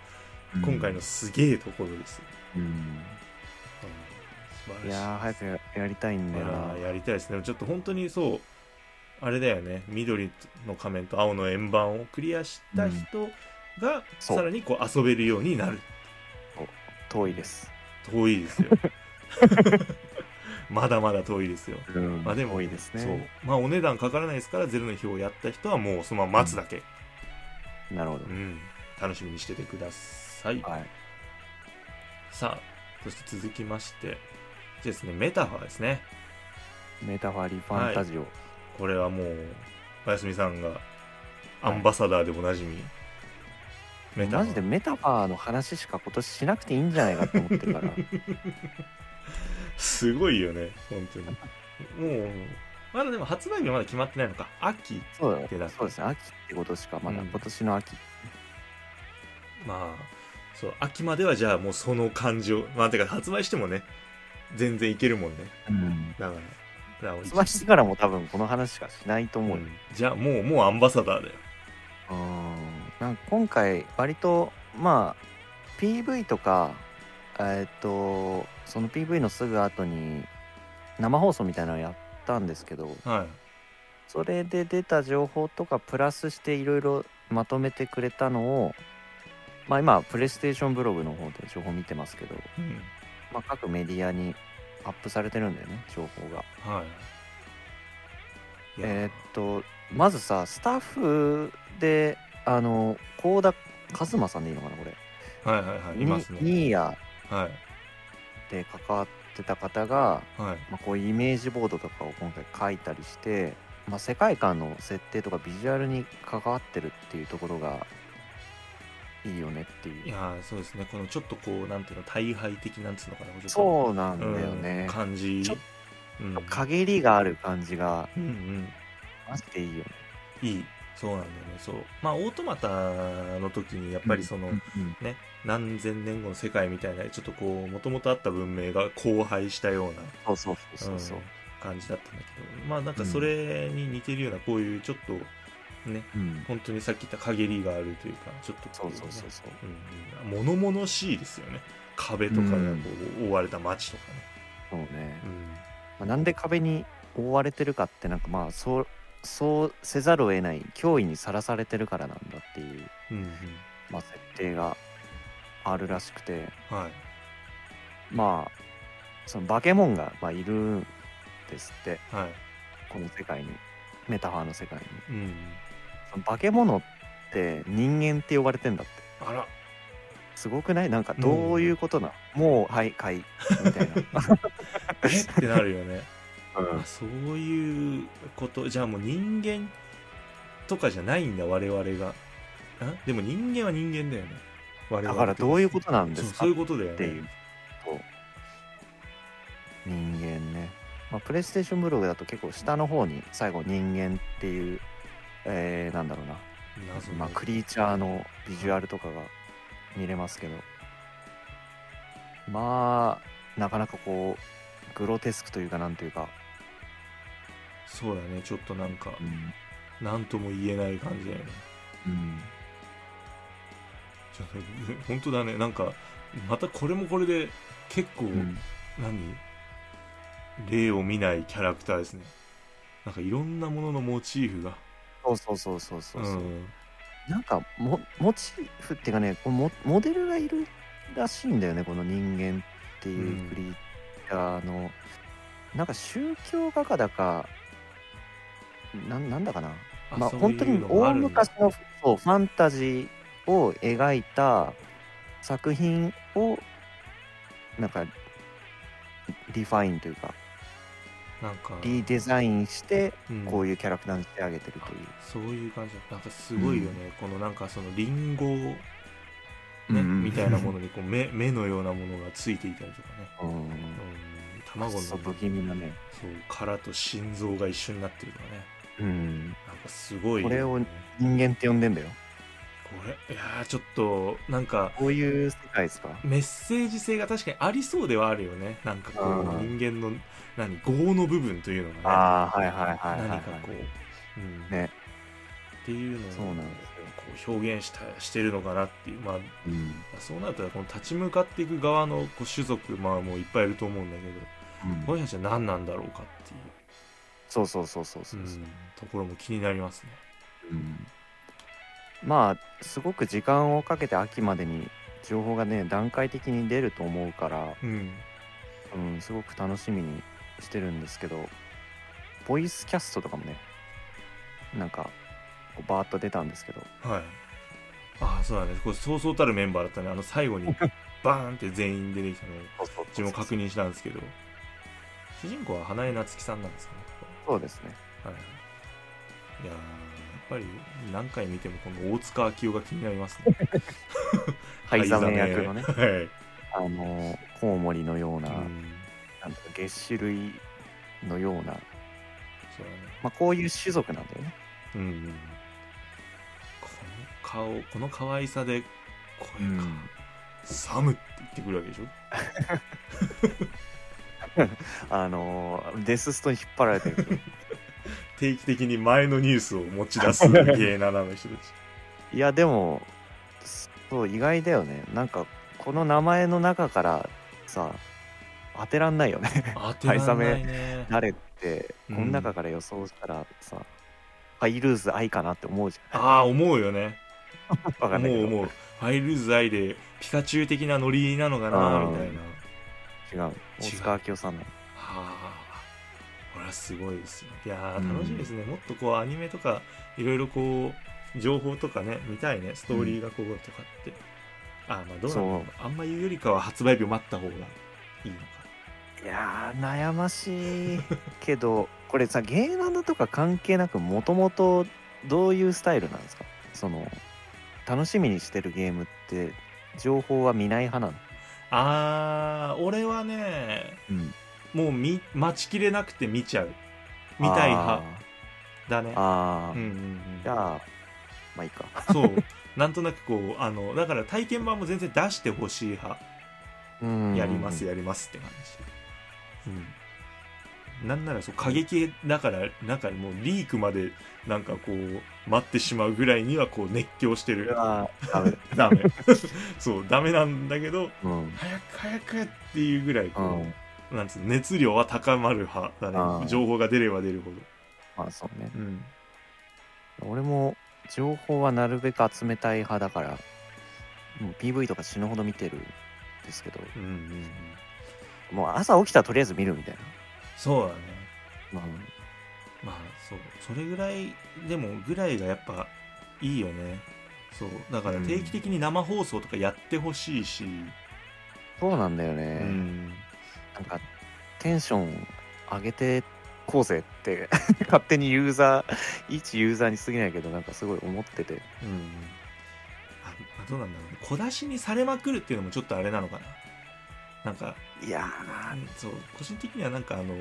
今回のすげえところです、うん。い。いやー早くややりたいんだよあなーやりたいですね。ちょっと本当にそうあれだよね。緑の仮面と青の円盤をクリアした人がさらにこう遊べるようになる。遠いです、遠いですよ。まだまだ遠いですよ。うん。まあでも遠いですそう。ねまあお値段かからないですからゼロの日をやった人はもうそのまま待つだけ、なるほど。う、ん。楽しみにしててくださいはい。さあそして続きましてですねメタファーですね。メタファリファンタジオ、これはもうおやすみさんがアンバサダーでおなじみ、メタファー。マジでメタファーの話しか今年しなくていいんじゃないかって思ってるから。すごいよね本当に。もうまだでも発売日はまだ決まってないのか。秋そうだ手だそうですね。秋ってことしかまだ、うん。今年の秋。まあそう秋まではじゃあもうその感情まあてか発売してもね全然いけるもんね。うん。だから発売してからも多分この話しかしないと思うよ、うん。じゃあもうもうアンバサダーだよ。うんなんか今回割とまあ PV とかえーっとその PV のすぐ後に生放送みたいなのやったんですけどはい。それで出た情報とかプラスしていろいろまとめてくれたのをまあ今プレイステーションブログの方で情報見てますけど、うん。まあ、各メディアにアップされてるんだよね情報が。はい。えーっとまずさスタッフであの幸田一馬さんでいいのかなこれ。はいはいはいいますね。ニニーヤはい。で関わってた方が、はい。まあ、こういうイメージボードとかを今回書いたりして、まあ、世界観の設定とかビジュアルに関わってるっていうところがいいよねっていう。いやーそうですね。このちょっとこうなんていうの大敗的なんつうのかなそうなんだようんね、感じ。ちょっうん。陰りがある感じがうんうん。マジでいいよね。いい。そうなんだよね。そう。まあオートマタの時にやっぱりその、うんね何千年後の世界みたいなちょっとこうもともとあった文明が荒廃したようなそうそうそうそうそう。うん感じだったんだけど。まあなんかそれに似てるようなこういうちょっとね。うん。本当にさっき言った陰りがあるというかちょっとそうそうそうそうう。んうん、物々しいですよね。壁とかがこう覆われた街とかね、そうね、うん。まあ、なんで壁に覆われてるかってなんかまあそうそうせざるを得ない脅威にさらされてるからなんだっていううんうん。まあ、設定があるらしくて。はい。まあそのバケモンが、まあ、いるんですって。はい。この世界に。メタファーの世界に。うん化け物って人間って呼ばれてんだって。あら。すごくない？なんかどういうことなの、もうはいはい。みたいな、え？ってなるよね。うん。あそういうこと？じゃあもう人間とかじゃないんだ我々が。あ？でも人間は人間だよね。我々だからどういうことなんですか？そういうことだよね。っていう人間ね、まあ、プレイステーションブログだと結構下の方に最後人間っていう、えー、なんだろうな、まあ、クリーチャーのビジュアルとかが見れますけど。まあなかなかこうグロテスクというかなんというか、そうだね。ちょっとなんかうん。何とも言えない感じだよね。うん、ちょっと本当だね。なんかまたこれもこれで結構、うん。何？例を見ないキャラクターですね。なんかいろんなもののモチーフがそうそうそうそうそうそう、ん。なんかモモチーフっていうかねこのモモデルがいるらしいんだよねこの人間っていうクリーチャーの、なんか宗教画家だかなんなんだかな。まあ本当に大昔のそうファンタジーを描いた作品をなんかリファインというかなんか、リデザインしてうん。こういうキャラクターにしてあげてるという、そういう感じだ。なんかすごいよね、このなんかそのリンゴ、ねうんうんみたいなものにこう目目のようなものがついていたりとかね、うん。うん、卵の不気味なね。そう殻と心臓が一緒になってるとかね。うん。なんかすごい。よね、これを人間って呼んでんだよ。これ？いやーちょっとなんかこういう世界ですか？メッセージ性が確かにありそうではあるよね。なんかこううん。人間の何業の部分というのがね。ああはいはいはいはい、はい、何かこう、うん。ね。っていうのをそうなんですよ。こう表現したしてるのかなっていう。まあうん。そうなるとこの立ち向かっていく側のこう種族まあもういっぱいいると思うんだけどうん。この人たちは何なんだろうかっていう、そうそうそうそうそう。う、ん。ところも気になりますね。うん。まあすごく時間をかけて秋までに情報がね段階的に出ると思うから、うん。うん、すごく楽しみにしてるんですけどボイスキャストとかもねなんかこうバーッと出たんですけど。はい。ああそうだね。これそうそうたるメンバーだったね。あの最後に バーンって全員出てきたのを自分も確認したんですけど。主人公は花江夏樹さんなんですかね。そうですね。はい。いやーやっぱり何回見てもこの大塚明夫が気になりますね。灰ザメ役のね。はい、あのコウモリのような,、うんなんとか月種類のような、そうだね。まあ、こういう種族なんだよね。うんうんこの顔この可愛さで声が、サムって言ってくるわけでしょ？あのデスストに引っ張られてる 定期的に前のニュースを持ち出す芸7の人たち。いやでもそう意外だよね。なんかこの名前の中からさ当てらんないよね。当てらんないね。誰ってうん。この中から予想したらさ、ハイルーズ愛かなって思うじゃああ思うよね。んわかんないけど。思う思う。ファイルーズ愛でピカチュウ的なノリなのかなうんみたいな。違う。大塚明夫さんなの。はあこれはすごいですよ。いや楽しみですね、もっとこうアニメとかいろいろこう情報とかね見たいね。ストーリーがこうとかって、あーまあどうなのそあんま言うよりかは発売日を待った方がいいのかいやー悩ましいけど これさ芸能とか関係なくもともとどういうスタイルなんですか？その楽しみにしてるゲームって情報は見ない派なの？あー俺はねうん。もう見待ちきれなくて見ちゃう。見たい派だね。あー。あー、うんうんうん。じゃあまあいいか。そう。なんとなくこうあのだから体験版も全然出してほしい派。うん。やりますやりますって感じうん。なんならそう過激だからなんかもうリークまでなんかこう待ってしまうぐらいにはこう熱狂してる。あダメ。ダメ。そうダメなんだけどうん。早く早くっていうぐらいこう、うん。なんつうの熱量は高まる派だね。情報が出れば出るほど。まあそうね。うん。俺も情報はなるべく集めたい派だからもう PV とか死ぬほど見てるんですけど。うんうんうんもう朝起きたらとりあえず見るみたいそうだね。な、まあそう。それぐらいでもぐらいがやっぱいいよね。そう。だから定期的に生放送とかやってほしいし、そうなんだようね、ん。なんかテンション上げてこうぜって 勝手にユーザー一ユーザーに過ぎないけどなんかすごい思ってて。うん。ああどうなんだろうね。小出しにされまくるっていうのもちょっとあれなのかななんかいやそう個人的にはなんかあの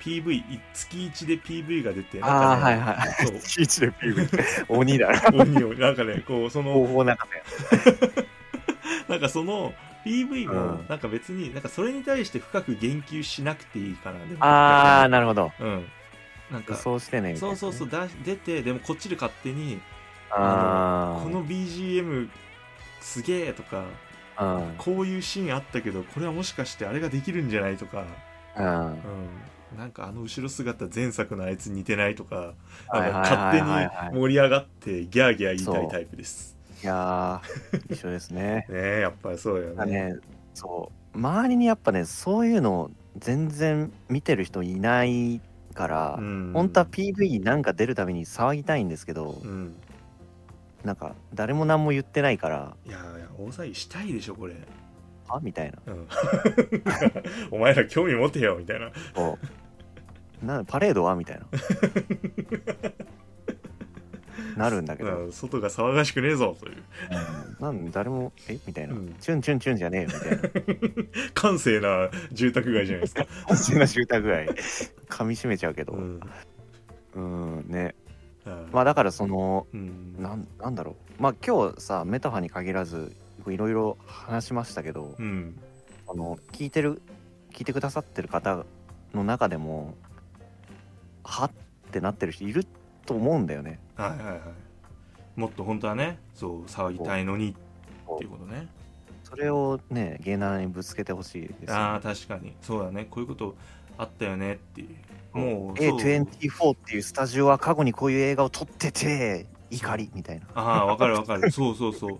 PV い月1で PV が出てなんか、ね、はいはい。そう。1で PV 鬼だな。鬼をなんかねこうその方法なかったよなんかその PV もうん。なんか別になんかそれに対して深く言及しなくていいかなああなるほど。うん。なんかそうしてねそうそうそうだ出てでもこっちで勝手にあこの BGM すげえとかあこういうシーンあったけどこれはもしかしてあれができるんじゃないとか、うん。なんかあの後ろ姿前作のあいつ似てないとか勝手に盛り上がってギャーギャー言いたいタイプです。いやー一緒ですね。ねえやっぱりそうよね。だねそう。周りにやっぱねそういうの全然見てる人いないから、うん。本当は PV なんか出るために騒ぎたいんですけど、うんなんか誰も何も言ってないからいやいや大騒ぎしたいでしょこれ、あ？みたいな。うん、お前ら興味持てよみたいな。こう。なパレードは？みたいな。なるんだけど、うん外が騒がしくねえぞという。うん。なんで誰もえ？みたいな、うん。チュンチュンチュンじゃねえよみたいな。閑静な住宅街じゃないですか、そんな住宅街。噛み締めちゃうけど。うん。うんね。あまあだからそのうん。なんなんだろう。まあ今日さメタファに限らずいろいろ話しましたけど、うん。あの聞いてる聞いてくださってる方の中でもはってなってる人いると思うんだよね。はいはいはい。もっと本当はねそう騒ぎたいのにっていうことね。それをね芸能にぶつけてほしいですよね、ああ確かに。そうだね。こういうことあったよねっていうもうそう。A24 っていうスタジオは過去にこういう映画を撮ってて怒りみたいな。ああわかるわかる。そうそうそう。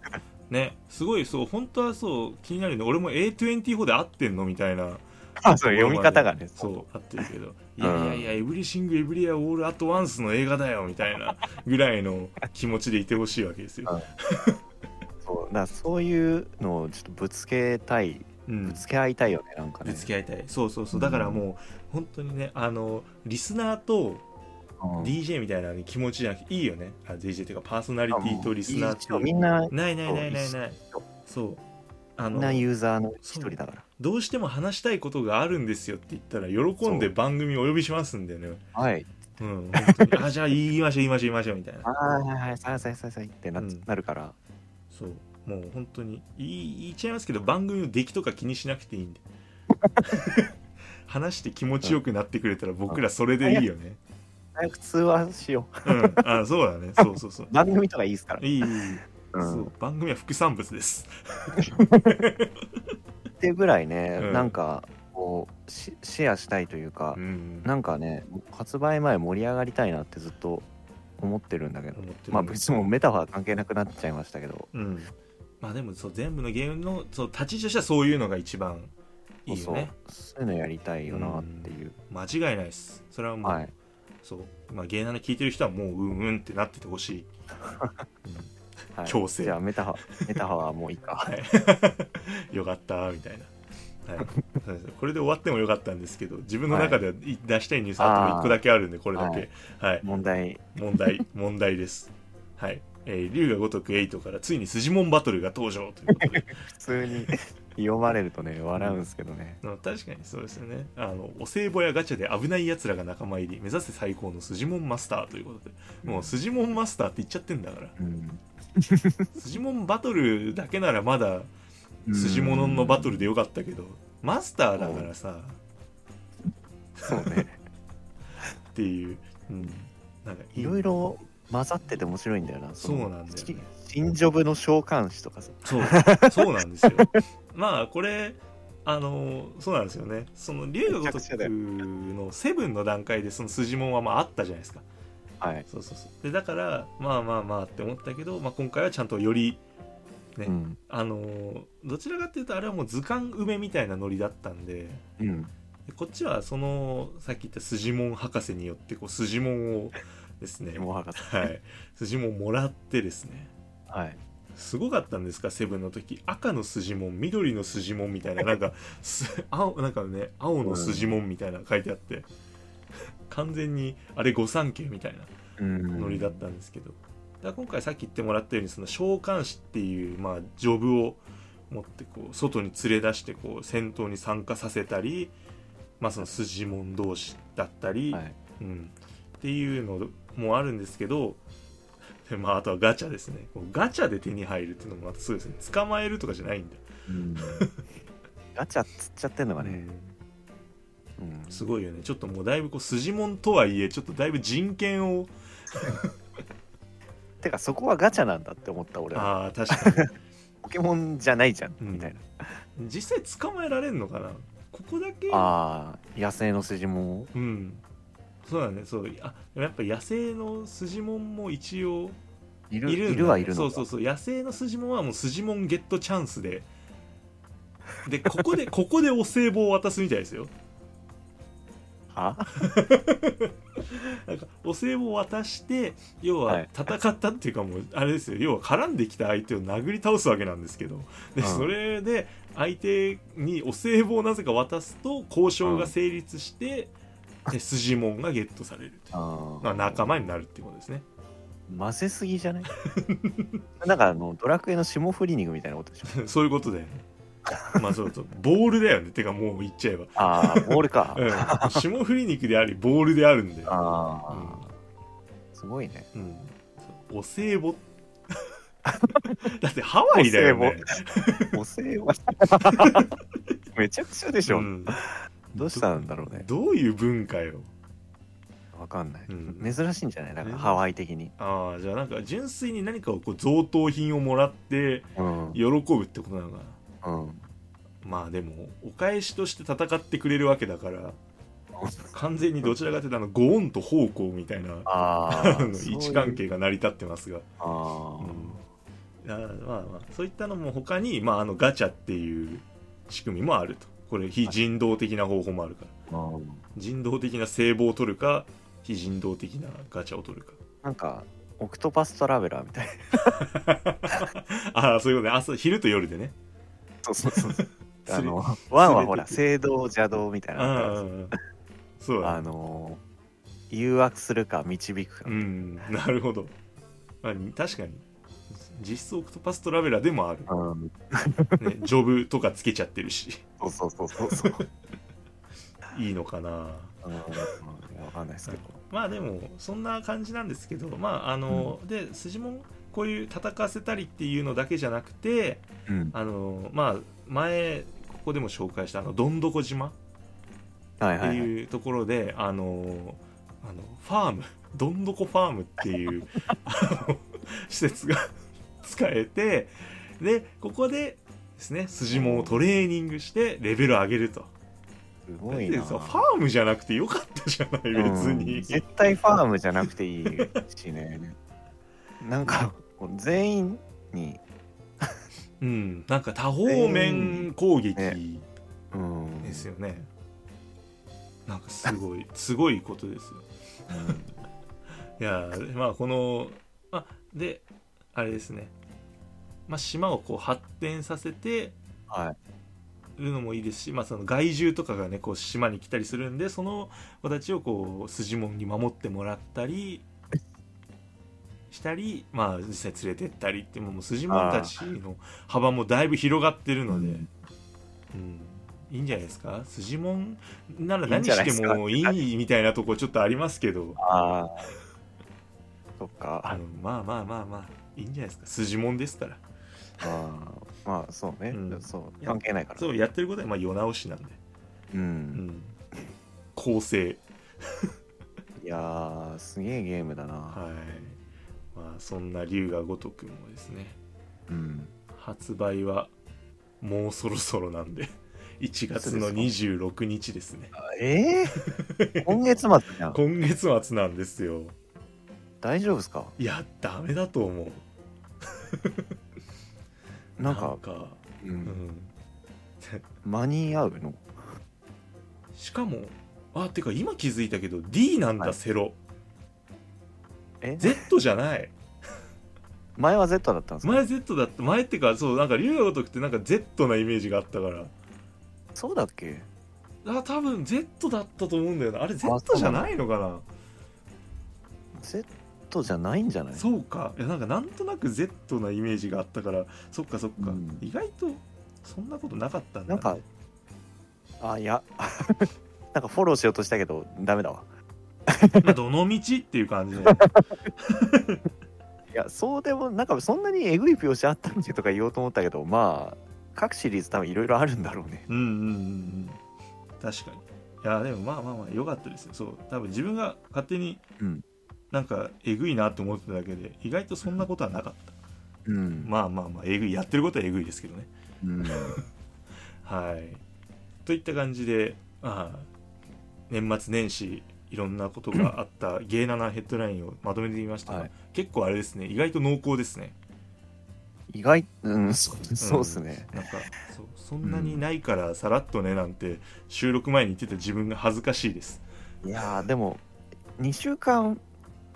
ねすごいそう本当はそう気になるね俺も A24 で合ってんのみたいな。あそう読み方がねそう合ってるけど。いやいやいや、エブリシング・エブリア・オール・アット・ワンスの映画だよみたいなぐらいの気持ちでいてほしいわけですよ、そうだそういうのをちょっとぶつけたいうん。ぶ、つけ合いたいよねなんかね。ぶつけ合いたい。そうそうそう。だからもう本当にねあのリスナーとうん。DJ みたいな気持ちじゃなくていいよね。あ DJ っていうかパーソナリティとリスナーっていいいうみんなないないないないない。そうあのみんなユーザーの一人だから。どうしても話したいことがあるんですよって言ったら喜んで番組お呼びしますんだよね。はい。うん。あじゃあ言いましょう言いましょう言いましょうみたいな。ああはいはいさいさいさいさいってな,、うん。なるから。そう。もう本当に言い言っちゃいますけど番組の出来とか気にしなくていいんで話して気持ちよくなってくれたら僕らそれでいいよね。早く通話しよう。ん。あそうだね。そうそうそう。う番組とかいいですから、いいうん、そう番組は副産物です。っていうぐらいね、うん。なんかこうシシェアしたいというかう、ん。なんかね発売前盛り上がりたいなってずっと思ってるんだけど。まあ別にメタファー関係なくなっちゃいましたけど。うん。まあでもそう全部のゲームのそう立ち位置としてはそういうのが一番いいよね。そういうのやりたいよなっていう、間違いないです。それはもう、はい。そうまあ芸能で聞いてる人はもううんうんってなっててほしい、うん。はい、強制。じゃあメタファーメタファーはもういいか。はい、よかったみたいな、はい、これで終わってもよかったんですけど自分の中ではい。出したいニュースあと1個だけあるんでこれだけ。はい、問題。問題。問題です。はい。えー龍が如く8からついにスジモンバトルが登場ということで。普通に読まれるとね笑うんですけどね、まあ確かにそうですよね。あのお歳暮やガチャで危ない奴らが仲間入り目指せ最高のスジモンマスターということで。もうスジモンマスターって言っちゃってんだから。うん。スジモンバトルだけならまだスジモノのバトルでよかったけどマスターだからさ。そうね。っていう、うん、なんかいろいろ混ざってて面白いんだよな。そうのなんだよね。し新ジョブの召喚師とかさ。そう。そうなんですよ まあこれあのそうなんですよね。その龍が如くのセブンの段階でそのスジモンはまああったじゃないですか。はい。そうそうそう。でだからまあまあまあって思ったけど、まあ、今回はちゃんとよりねうん。あのーどちらかっていうとあれはもう図鑑埋めみたいなノリだったんでうん。でこっちはそのさっき言った筋門博士によってこう筋門をですね はい。筋門もらってですね。はいすごかったんですかセブンの時。赤の筋門緑の筋門みたいななんかす青なんかね青の筋門みたいなの書いてあって。完全にあれ御三家みたいなうん。ノリだったんですけど、だ今回さっき言ってもらったようにその召喚師っていう、まあ、ジョブを持ってこう外に連れ出してこう戦闘に参加させたり、まあ、その筋門同士だったり、はい。うん、っていうのもあるんですけどで、まあ、あとはガチャですね。ガチャで手に入るっていうのもまたすごいですね。捕まえるとかじゃないんだよ、うん。ガチャつっちゃってんのがね、うん。うん。すごいよね。ちょっともうだいぶこう筋門とはいえちょっとだいぶ人権を。てかそこはガチャなんだって思った俺は。ああ確かに。ポケモンじゃないじゃん、うん。みたいな。実際捕まえられんのかな？ここだけああ野生の筋もうんそうだね。そう。あやっぱ野生の筋モンも一応いるいるはいるのそうそうそう。野生の筋モンはもう筋モンゲットチャンスで。でここで ここでお歳暮を渡すみたいですよ。は？なんかお歳暮を渡して要ははい。戦ったっていうかもうあれですよ。要は絡んできた相手を殴り倒すわけなんですけど。でうん。それで相手にお歳暮をなぜか渡すと交渉が成立してで筋モンがゲットされるあまあ仲間になるっていうことですね。混ぜすぎじゃない？なんかあのドラクエの霜降り肉みたいなことでしょ？そういうことだよね。まあそうそうボールだよね。てかもう言っちゃえば。ああボールか、うん、霜降り肉でありボールであるんだよ、ああ、すごいね。うん、お歳暮。だってハワイだよね。お歳暮。めちゃくちゃでしょ、うんどうしたんだろうね。どういう文化よ。わかんない、うん。珍しいんじゃない？だからねハワイ的に、ああじゃあなんか純粋に何かをこう贈答品をもらってうん。喜ぶってことなのかな。うん、まあでもお返しとして戦ってくれるわけだから 完全にどちらかというとあのご恩と奉公みたいな 位置関係が成り立ってますが。ああまあそういったのも他に、まあ、あのガチャっていう仕組みもあるとこれ非人道的な方法もあるから。うん人道的な聖望を取るか非人道的なガチャを取るか。なんかオクトパストラベラーみたい。ああそういうことね。朝昼と夜でね。そうそうそう あのワンはほら聖堂邪道みたいなそうだあの誘惑するか導くか、うん。なるほど、まあ、確かに実質オクトパストラベラーでもある、うん、ね、ジョブとかつけちゃってるし。そうそうそうそうそう。いいのかな。うん。わかんないですけど。まあでもそんな感じなんですけどまああの、で筋もこういう戦わせたりっていうのだけじゃなくてうん。あのまあ前ここでも紹介したあのどんどこ島ってはいはい、はい、いうところで、あのあのファーム。どんどこファームっていうあの 施設が 使えてでここでですね筋もをトレーニングしてレベル上げると。すごいな。ファームじゃなくてよかったじゃない別に、うん絶対ファームじゃなくていいしね。なんか全員に。うん、なんか多方面攻撃ね。うん。ですよね。なんかすごい、すごいことですよ。いやー、まあこの、あ、で、あれですね。まあ島をこう発展させてはい。るのもいいですし、まあその害獣とかがね、こう島に来たりするんで、その子たちをこう筋門に守ってもらったり、したり、まあ実際連れてったりって、もう筋門たちの幅もだいぶ広がってるので、うん、いいんじゃないですか？筋もんなら何してもいいみたいなとこちょっとありますけど。ああそっあかのまあまあまあまあいいんじゃないですか。筋もんですから。あーまあそうね、うん。そう関係ないからそうやってることはまあ世直しなんで、ううん。ん、構成。いやーすげえゲームだな、はい。まあそんな龍が如くもですね。うん。発売はもうそろそろなんで。1月の26日ですね。えー、今月末じゃん。今月末なんですよ大丈夫ですか？いやダメだと思う。なんかう、うん。ん、間に合うの？しかもあてか今気づいたけど D なんだ、はい。セロ。え？Z じゃない。前は Z だったんですか？前 Z だった。前ってかそうなんか龍が如くってなんか Z なイメージがあったから。そうだっけ？あ多分 Z だったと思うんだよな。あれ Z じゃないのかな？Z じゃないんじゃない？そうか。いやなんかなんとなく Z なイメージがあったからそっかそっか、うん。意外とそんなことなかったんだ、ね、なんかあいや。なんかフォローしようとしたけどダメだわ。まあどの道っていう感じで いやそうでもなんかそんなにえぐい描写あったんじゃとか言おうと思ったけどまあ各シリーズ多分いろいろあるんだろうね。うんうんうんうん。確かに。いやでもまあまあまあ良かったですよ。そう。多分自分が勝手にうんなんかえぐいなって思ってただけで意外とそんなことはなかった。うん。まあまあまあえぐいやってることはえぐいですけどね。うん。はい。といった感じでまあ年末年始いろんなことがあったゲイナなヘッドラインをまとめてみましたが、はい。結構あれですね。意外と濃厚ですね。意外うんそうそうっすね、なんかそうそんなにないからさらっとねなんて収録前に言ってた自分が恥ずかしいです。いやーでも2週間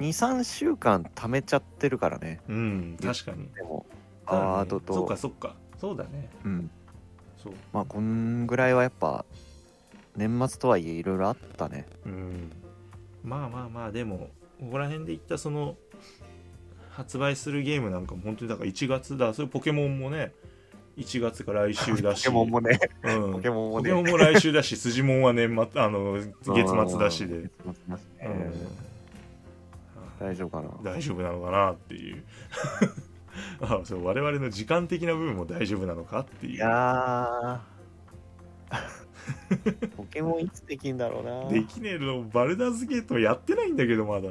23週間貯めちゃってるからね。うん確かに。でもアートとそっかそっか。そうだね。うん。そう。まあこんぐらいはやっぱ年末とはいえいろいろあったね。うん。まあまあまあでもここら辺でいったその発売するゲームなんかも本当にだから1月だ。それポケモンもね1月から来週だし。ポケモンもね。うん。ポケモンもね。ポケモンも来週だし筋モンは年末あの月末だしで、月末だしね。うん大丈夫かな？大丈夫なのかなっていう。あそう我々の時間的な部分も大丈夫なのかっていう。いやー。ポケモンいつできんだろうな。できねえのバルダーズゲートやってないんだけどまだ。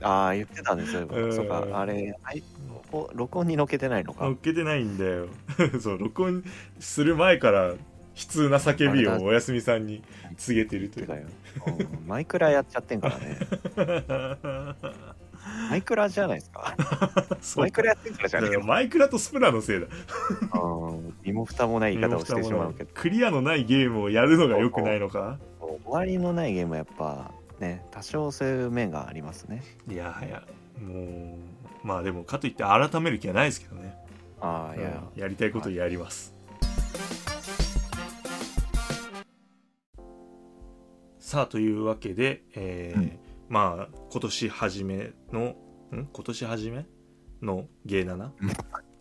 ああ言ってたんですようん。そうかあれあいこ録音にのけてないのか。乗っけてないんだよ。そう録音する前から悲痛な叫びをおやすみさんに告げてるという。てかマイクラやっちゃってんからね。マイクラじゃないですか。マイクラやってんからじゃねえマイクラとスプラのせいだ。うん身も蓋もない言い方をしてしまうけど。クリアのないゲームをやるのが良くないのか？終わりのないゲームはやっぱね多少そういう面がありますね。いやはやもうまあでもかといって改める気はないですけどね。ああいや、うんやりたいことやります、さあというわけで、えーうん。まあ今年初めのん？今年初め？のゲーナナ、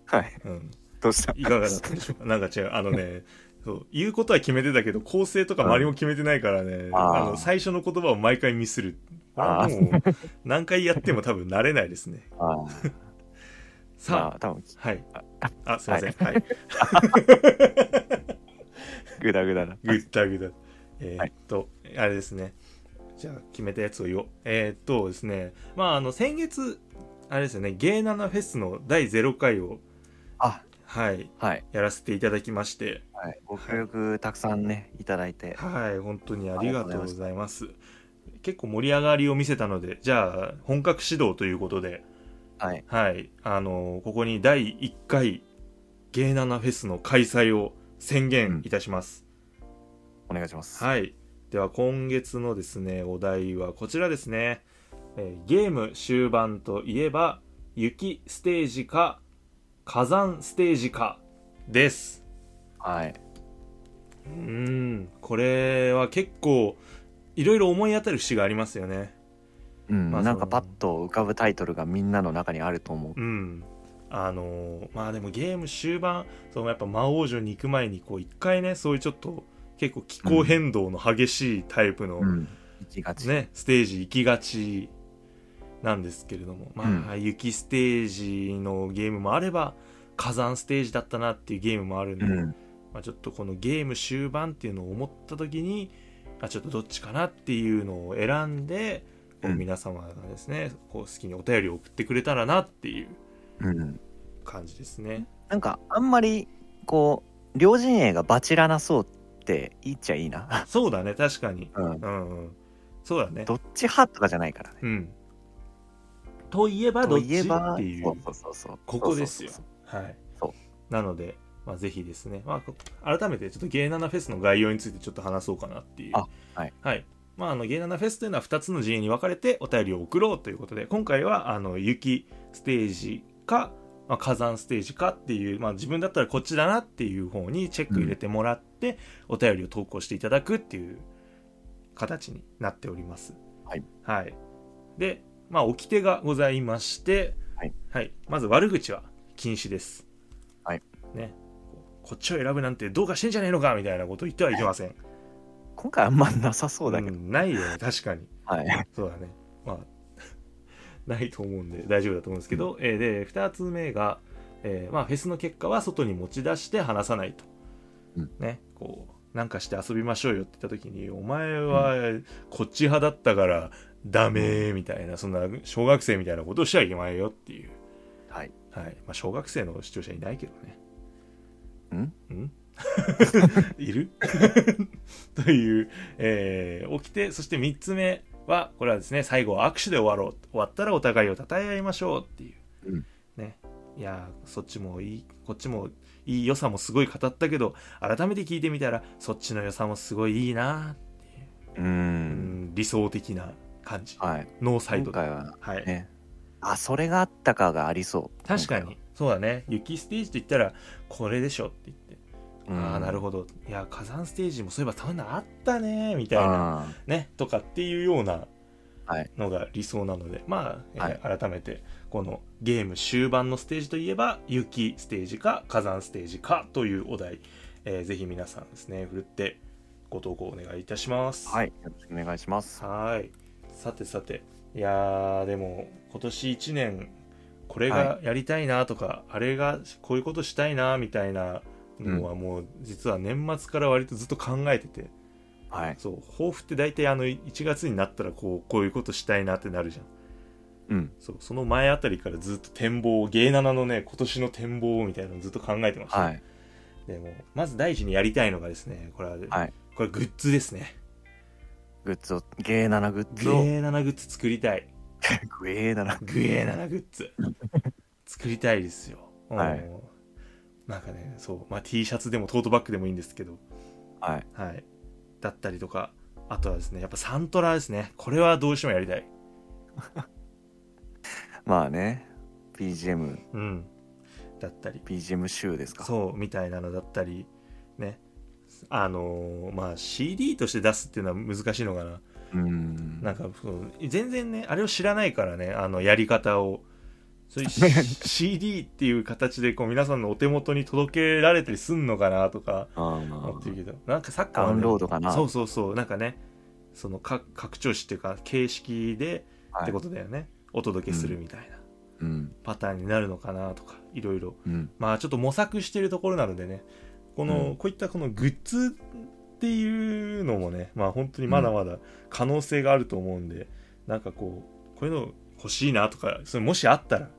はい。うん、どうした？いかがだったでしょうか？なんか違う。あのね そう言うことは決めてたけど構成とか周りも決めてないからね、あー。あの最初の言葉を毎回ミスる。あー。もう何回やっても多分慣れないですね。ああ さあ、まあ多分はい。ああすいません。はい。グダグダなグッダグダ。えーはいっと、あれですね。じゃあ、決めたやつを言おう。えーっとですね、まあ、あの、先月、あれですよね、ゲーナナフェスの第0回を、あはい、はい、やらせていただきまして、はい、ご協力たくさんねいただいて。はい、本当にありがとうございます。結構盛り上がりを見せたので、じゃあ、本格指導ということで、はい。はい、あの、ここに第1回、ゲーナナフェスの開催を宣言いたします。お願いしますはい。では今月のですね、お題はこちらですね。えーゲーム終盤といえば、雪ステージか、火山ステージか、です。はい、うーん、これは結構、いろいろ思い当たる節がありますよね。うんまあなんかパッと浮かぶタイトルがみんなの中にあると思ううん。あのーまあでもゲーム終盤、そのやっぱ魔王女に行く前に、こう一回ね、そういうちょっと、結構気候変動の激しいタイプの、うん。ね、ステージ行きがちなんですけれども、まあ、雪ステージのゲームもあれば火山ステージだったなっていうゲームもあるんで、うん。まあ、ちょっとこのゲーム終盤っていうのを思った時にあちょっとどっちかなっていうのを選んで皆様がですね、こう好きにお便りを送ってくれたらなっていううん、感じですね。なんかあんまりこう両陣営がバチらなそうって言っちゃいいな、そうだね確かに、うん、うんうん、そうだね。どっち派とかじゃないからね。うん、といえばどとっちっていう。そうそうそうそう。ここですよ。はい。そう。なので、まあ、ぜひですね、まあ、改めてちょっとゲイナナフェスの概要についてちょっと話そうかなっていう。あはい。はい。まあ、あの、ゲイナナフェスというのは2つの陣営に分かれてお便りを送ろうということで、今回は、あの、雪ステージか、まあ、火山ステージかっていう、まあ、自分だったらこっちだなっていう方にチェック入れてもらって、お便りを投稿していただくっていう形になっております。はい。はい。で、まあ、掟がございまして、はい。まず悪口は禁止です。はい。ね。こっちを選ぶなんてどうかしてんじゃねえのかみたいなこと言ってはいけません。今回あんまなさそうだけど。んないよね、確かに。はい。そうだね。まあ、ないと思うんで大丈夫だと思うんですけど、えーで、2つ目が、えーまあ、フェスの結果は外に持ち出して話さないと。うんね、こう、なんかして遊びましょうよって言った時に、お前はこっち派だったからダメみたいな、そんな小学生みたいなことをしちゃいけないよっていう。はい。はい。まあ、小学生の視聴者いないけどね。ん？ん？いる？という、えー起きて、そして3つ目は、これはですね、最後は握手で終わろう。終わったらお互いを称え合いましょうっていう。うんね。いやーそっちもいい、こっちもいい良さもすごい語ったけど、改めて聞いてみたら、そっちの良さもすごいいいなうー。うんん、理想的な感じ。はい。ノーサイドで。今回ははい。ね。あ、それがあったかがありそう。確かに。そうだね。雪ステージと言ったら、これでしょって言って。ああ、なるほほど。いや、火山ステージもそういえばそんなのあったね、みたいな。あね、とかっていうようなはいのが理想なので、まあ、えーはい改めて、このゲーム終盤のステージといえば、雪ステージか火山ステージかというお題、えーぜひ皆さんですね、ふるってご投稿お願いいたします。はい。よろしくお願いします。はい。さてさて、いやー、でも、今年1年、これがやりたいなとか、あれがこういうことしたいなみたいなのはもう、実は年末から割とずっと考えてて、はい。そう、抱負って大体あの1月になったらこう、こういうことしたいなってなるじゃん。うん。そう、その前あたりからずっと展望、ゲイナナのね、今年の展望みたいなのをずっと考えてました。はい。でも、まず第一にやりたいのがですね、これは、はい。これグッズですね。グッズを、ゲーナナグッズを、ゲイナナグッズ作りたい。グエーナナ。ググッズ作りたいですよ、はいうんなんかねそう、まあ、T シャツでもトートバッグでもいいんですけど。はい。はい。だったりとかあとはですねやっぱサントラですね。これはどうしてもやりたい。まあね。BGM、うん。だったり。BGM 集ですか。そうみたいなのだったりね。あのーまあ CD として出すっていうのは難しいのかな。うーん。なんかそう全然ねあれを知らないからねあのやり方をそういう CD っていう形でこう皆さんのお手元に届けられたりすんのかなとかあ思ってるーけどなんかサッカーはねダウンロードかな。そうそうそう。なんかねそのか拡張子っていうか形式ではい。ってことだよね、お届けするみたいなうん。パターンになるのかなとかいろいろ。うん。まあちょっと模索してるところなのでねこの、うん。こういったこのグッズっていうのもねまあ本当にまだまだ可能性があると思うんで、なんかこうこういうの欲しいなとかそれもしあったら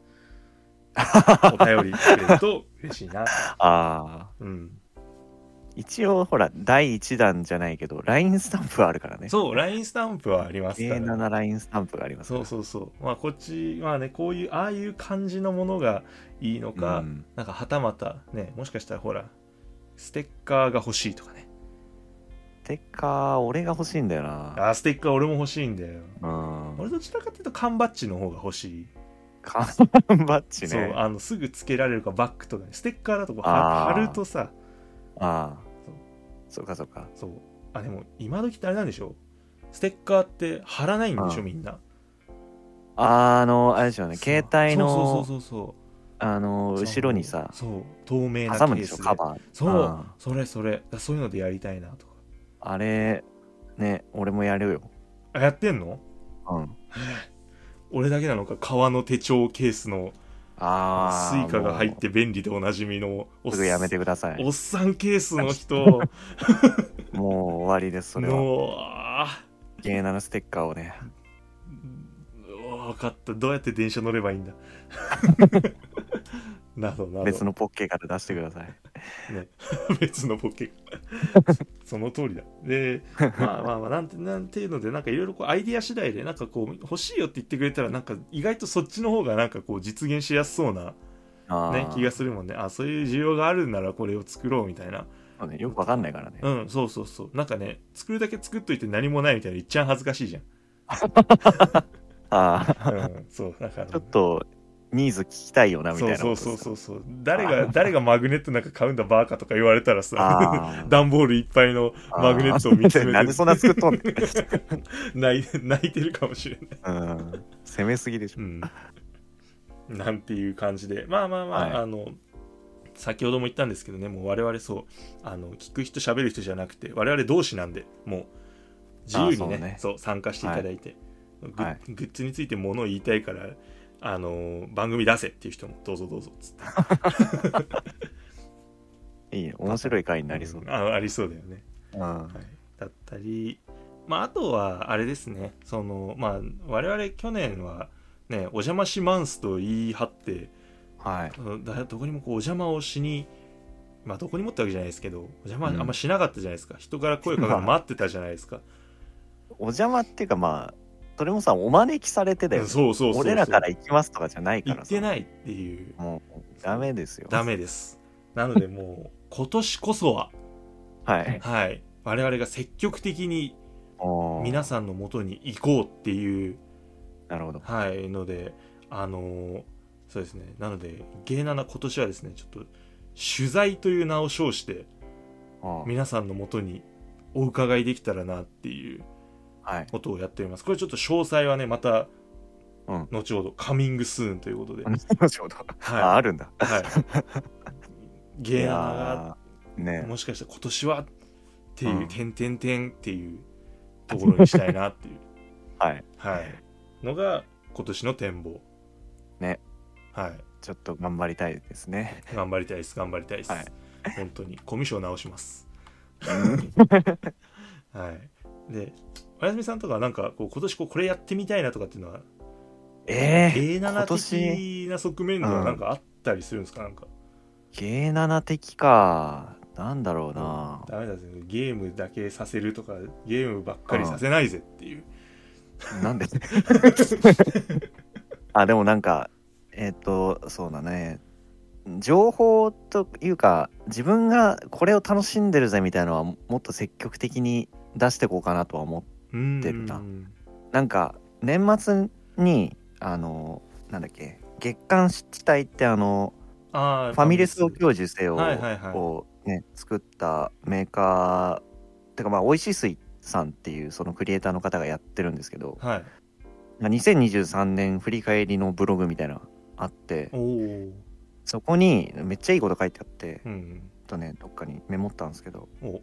お便りくれると嬉しいな ああ。うん一応、ほら、第1弾じゃないけど、LINE スタンプはあるからね。そう LINE スタンプはありますから、ナ LINE スタンプがあります。そうそうそうまあこっちまあねこういうああいう感じのものがいいのか、うんなんかはたまたねもしかしたらほらステッカーが欲しいとかねステッカー、俺が欲しいんだよな。あステッカー俺も欲しいんだようん。俺どちらかというと缶バッジの方が欲しい、缶バッジそうね。あのすぐつけられるかバッグとかねステッカーだとこう貼るとさああそう。そうかそうか。そう。あでも今時ってあれなんでしょステッカーって貼らないんでしょみんな。あの、あれですよね、携帯そうの、そうそうそう。あの、後ろにさ、そう。透明なケ挟むんでしょ、カバー。そう。あそれそれ。だそういうのでやりたいなとか。あれ、ね、俺もやるよ。あやってんの？うん。俺だけなのか革の手帳ケースのああ。スイカが入って便利でおなじみのもおっうすぐやめてください。おっさんケースの人 もう終わりです、それは。ゲーナのステッカーをね。分かったどうやって電車乗ればいいんだ？などなる別ほのポッケから出してください。ど、ね、別のポケ。その通りだ。で まあまあまあなんてなんていうのでなんかいろいろこうアイディア次第でなんかこう欲しいよって言ってくれたらなんか意外とそっちの方がなんかこう実現しやすそうなね気がするもんね。あそういう需要があるんならこれを作ろうみたいな。ね。よくわかんないからね。うんそうそうそう。なんかね作るだけ作っといて何もないみたいなのいっちゃん恥ずかしいじゃん、ああ、うん、そうだからちょっとニーズ聞きたいよなみたいそうなそうそうう。そうそう。誰が誰がマグネットなんか買うんだバーカとか言われたらさ 段ボールいっぱいのマグネットを見つめて。なんでそんな作っとんねん。泣い泣いてるかもしれない。うん。攻めすぎでしょ。うん、なんていう感じで。まあまあまあ、はい。あの先ほども言ったんですけどねもう我々そうあの聞く人喋る人じゃなくて我々同士なんでもう自由にねあそうね。そう参加していただいて、グはい。グッズについてものを言いたいからあの番組出せっていう人もどうぞどうぞっつって いいね。面白い回になりそう。んあありそうだよね、うん。はい、だったりまああとはあれですねそのまあ我々去年はねお邪魔しますと言い張ってはい。うんだどこにもこうお邪魔をしにまあどこにもってわけじゃないですけどお邪魔うんあんましなかったじゃないですか、人から声かけるの待ってたじゃないですか、お邪魔っていうかまあ、それもさ、お招きされてだよね。そうそうそう俺らから行きますとかじゃないからさ。言ってないっていうもう、ダメですよ。ダメですなのでもう今年こそははい。はい我々が積極的に皆さんのもとに行こうっていうなるほど。はいのであのーそうですねなので芸7今年はですねちょっと取材という名を称して皆さんのもとにお伺いできたらなっていうはい。ことをやっております。これちょっと詳細はねまたうん。後ほどカミングスーンということで、後ほど。はい。あ、あるんだ。はい、い芸能がね。もしかしたら今年はっていう「うん。てんてんてん」っていうところにしたいなっていう、はい。はい、のが今年の展望。ね。はい。ちょっと頑張りたいですね。頑張りたいです。頑張りたいです、はい。本当に。コミュ障直します。はい。でおやすみさんとかはなんかこう今年こうこれやってみたいなとかっていうのはええ芸今7年、的な側面ではなんかあったりするんですか、なんか芸7的か。なんだろうな。ダメだぜゲームだけさせるとかゲームばっかりさせないぜっていうなんで？あ、でもなんか、えっ、と、そうだね。情報というか、自分がこれを楽しんでるぜみたいなのはもっと積極的に出していこうかなとは思う。うんてるな。なんか、年末に、あの、なんだっけ、月刊湿地帯ってあの、あーファミレスを享受せよはいはいはい。をね、作ったメーカー、てかまあ、おいしい水さんっていうそのクリエイターの方がやってるんですけど、はい。2023年振り返りのブログみたいなのあってそこにめっちゃいいこと書いてあって、うんとねどっかにメモったんですけどお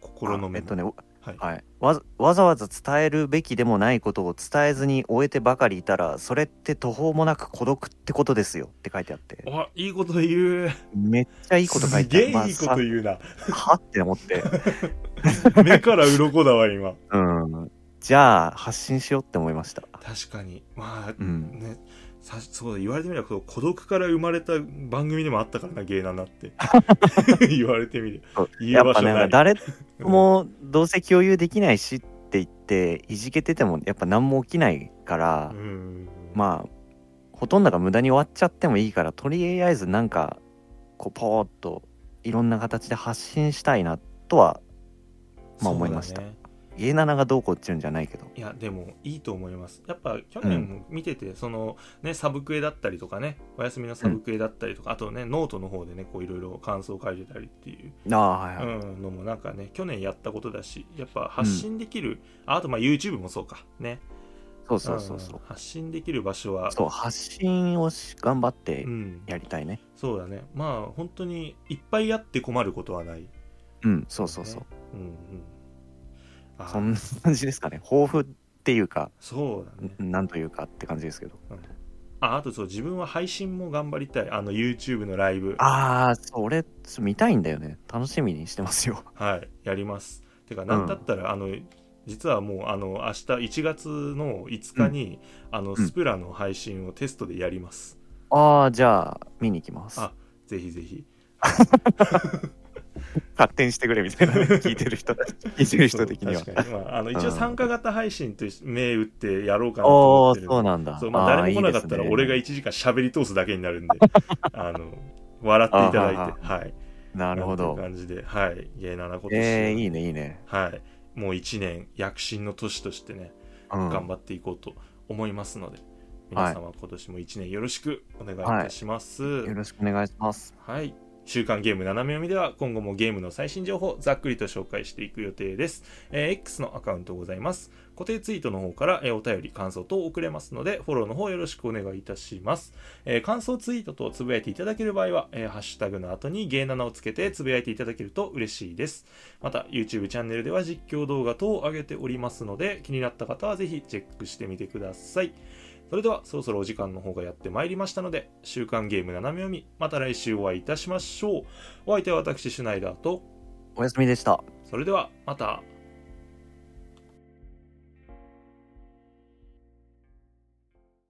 心の目あえっとね、おはい。はい、わざわざわざ伝えるべきでもないことを伝えずに終えてばかりいたらそれって途方もなく孤独ってことですよって書いてあって。あいいこと言う。めっちゃいいこと書いすてある。げえいいこと言うな、まあさはって思って。目から鱗だわ今。うん。じゃあ発信しようって思いました。確かに。まあ、うん。ねさそうだ言われてみれば孤独から生まれた番組でもあったからな芸能って。言われてみる。やっぱね誰もどうせ共有できないしって言っていじけててもやっぱ何も起きないから、うんまあほとんどが無駄に終わっちゃってもいいからとりあえずなんかこうポーっといろんな形で発信したいなとはまあ思いました家七がどうこうっていうんじゃないけど。いやでもいいと思います。やっぱ去年も見てて、そのねサブクエだったりとかねお休みのサブクエだったりとか、あとねノートの方でねこういろいろ感想を書いてたりっていう、ああはいはい、うん、のもなんかね去年やったことだしやっぱ発信できる、ああとまあ YouTube もそうかね。そうそうそうそう。うん発信できる場所はそう発信をし頑張ってうん、やりたいね。そうだね。まあ本当にいっぱいあって困ることはない、うんそうそうそう、うんうん。あそんな感じですかね。豊富っていうかそうだね。なんというかって感じですけど。ああとそう自分は配信も頑張りたい。あの YouTube のライブ。ああそう俺そう見たいんだよね。楽しみにしてますよ。はい。やります。てかなんだったら、あの実はもうあの明日1月の5日に、あのん。スプラの配信をテストでやります、ああじゃあ見に行きます。あぜひぜひ 勝手にしてくれみたいなね、聞いてる人、聞いてる人的には。まあ、あの一応うん参加型配信として目打ってやろうかなと思ってる。そうなんだ。そうまあ、誰も来なかったら俺がいい1時間喋り通すだけになるんで あの笑っていただいてあはははい。なるほど。感じではい。ゲイナな今年、えー、いいね、いいね。はい。もう1年躍進の年としてね、うん。頑張っていこうと思いますので皆様今年も1年よろしくお願いいたします、よろしくお願いします。はい。週刊ゲーム斜め読みでは今後もゲームの最新情報ざっくりと紹介していく予定です。えー X のアカウントございます。固定ツイートの方から、えーお便り、感想等送れますので、フォローの方よろしくお願いいたします。えー感想ツイートとつぶやいていただける場合は、えーハッシュタグの後にゲーナナをつけてつぶやいていただけると嬉しいです。また、YouTube チャンネルでは実況動画等を上げておりますので、気になった方はぜひチェックしてみてください。それではそろそろお時間の方がやってまいりましたので、週刊ゲーム斜め読み、また来週お会いいたしましょう。お相手は私、シュナイダーと、おやすみでした。それではまた。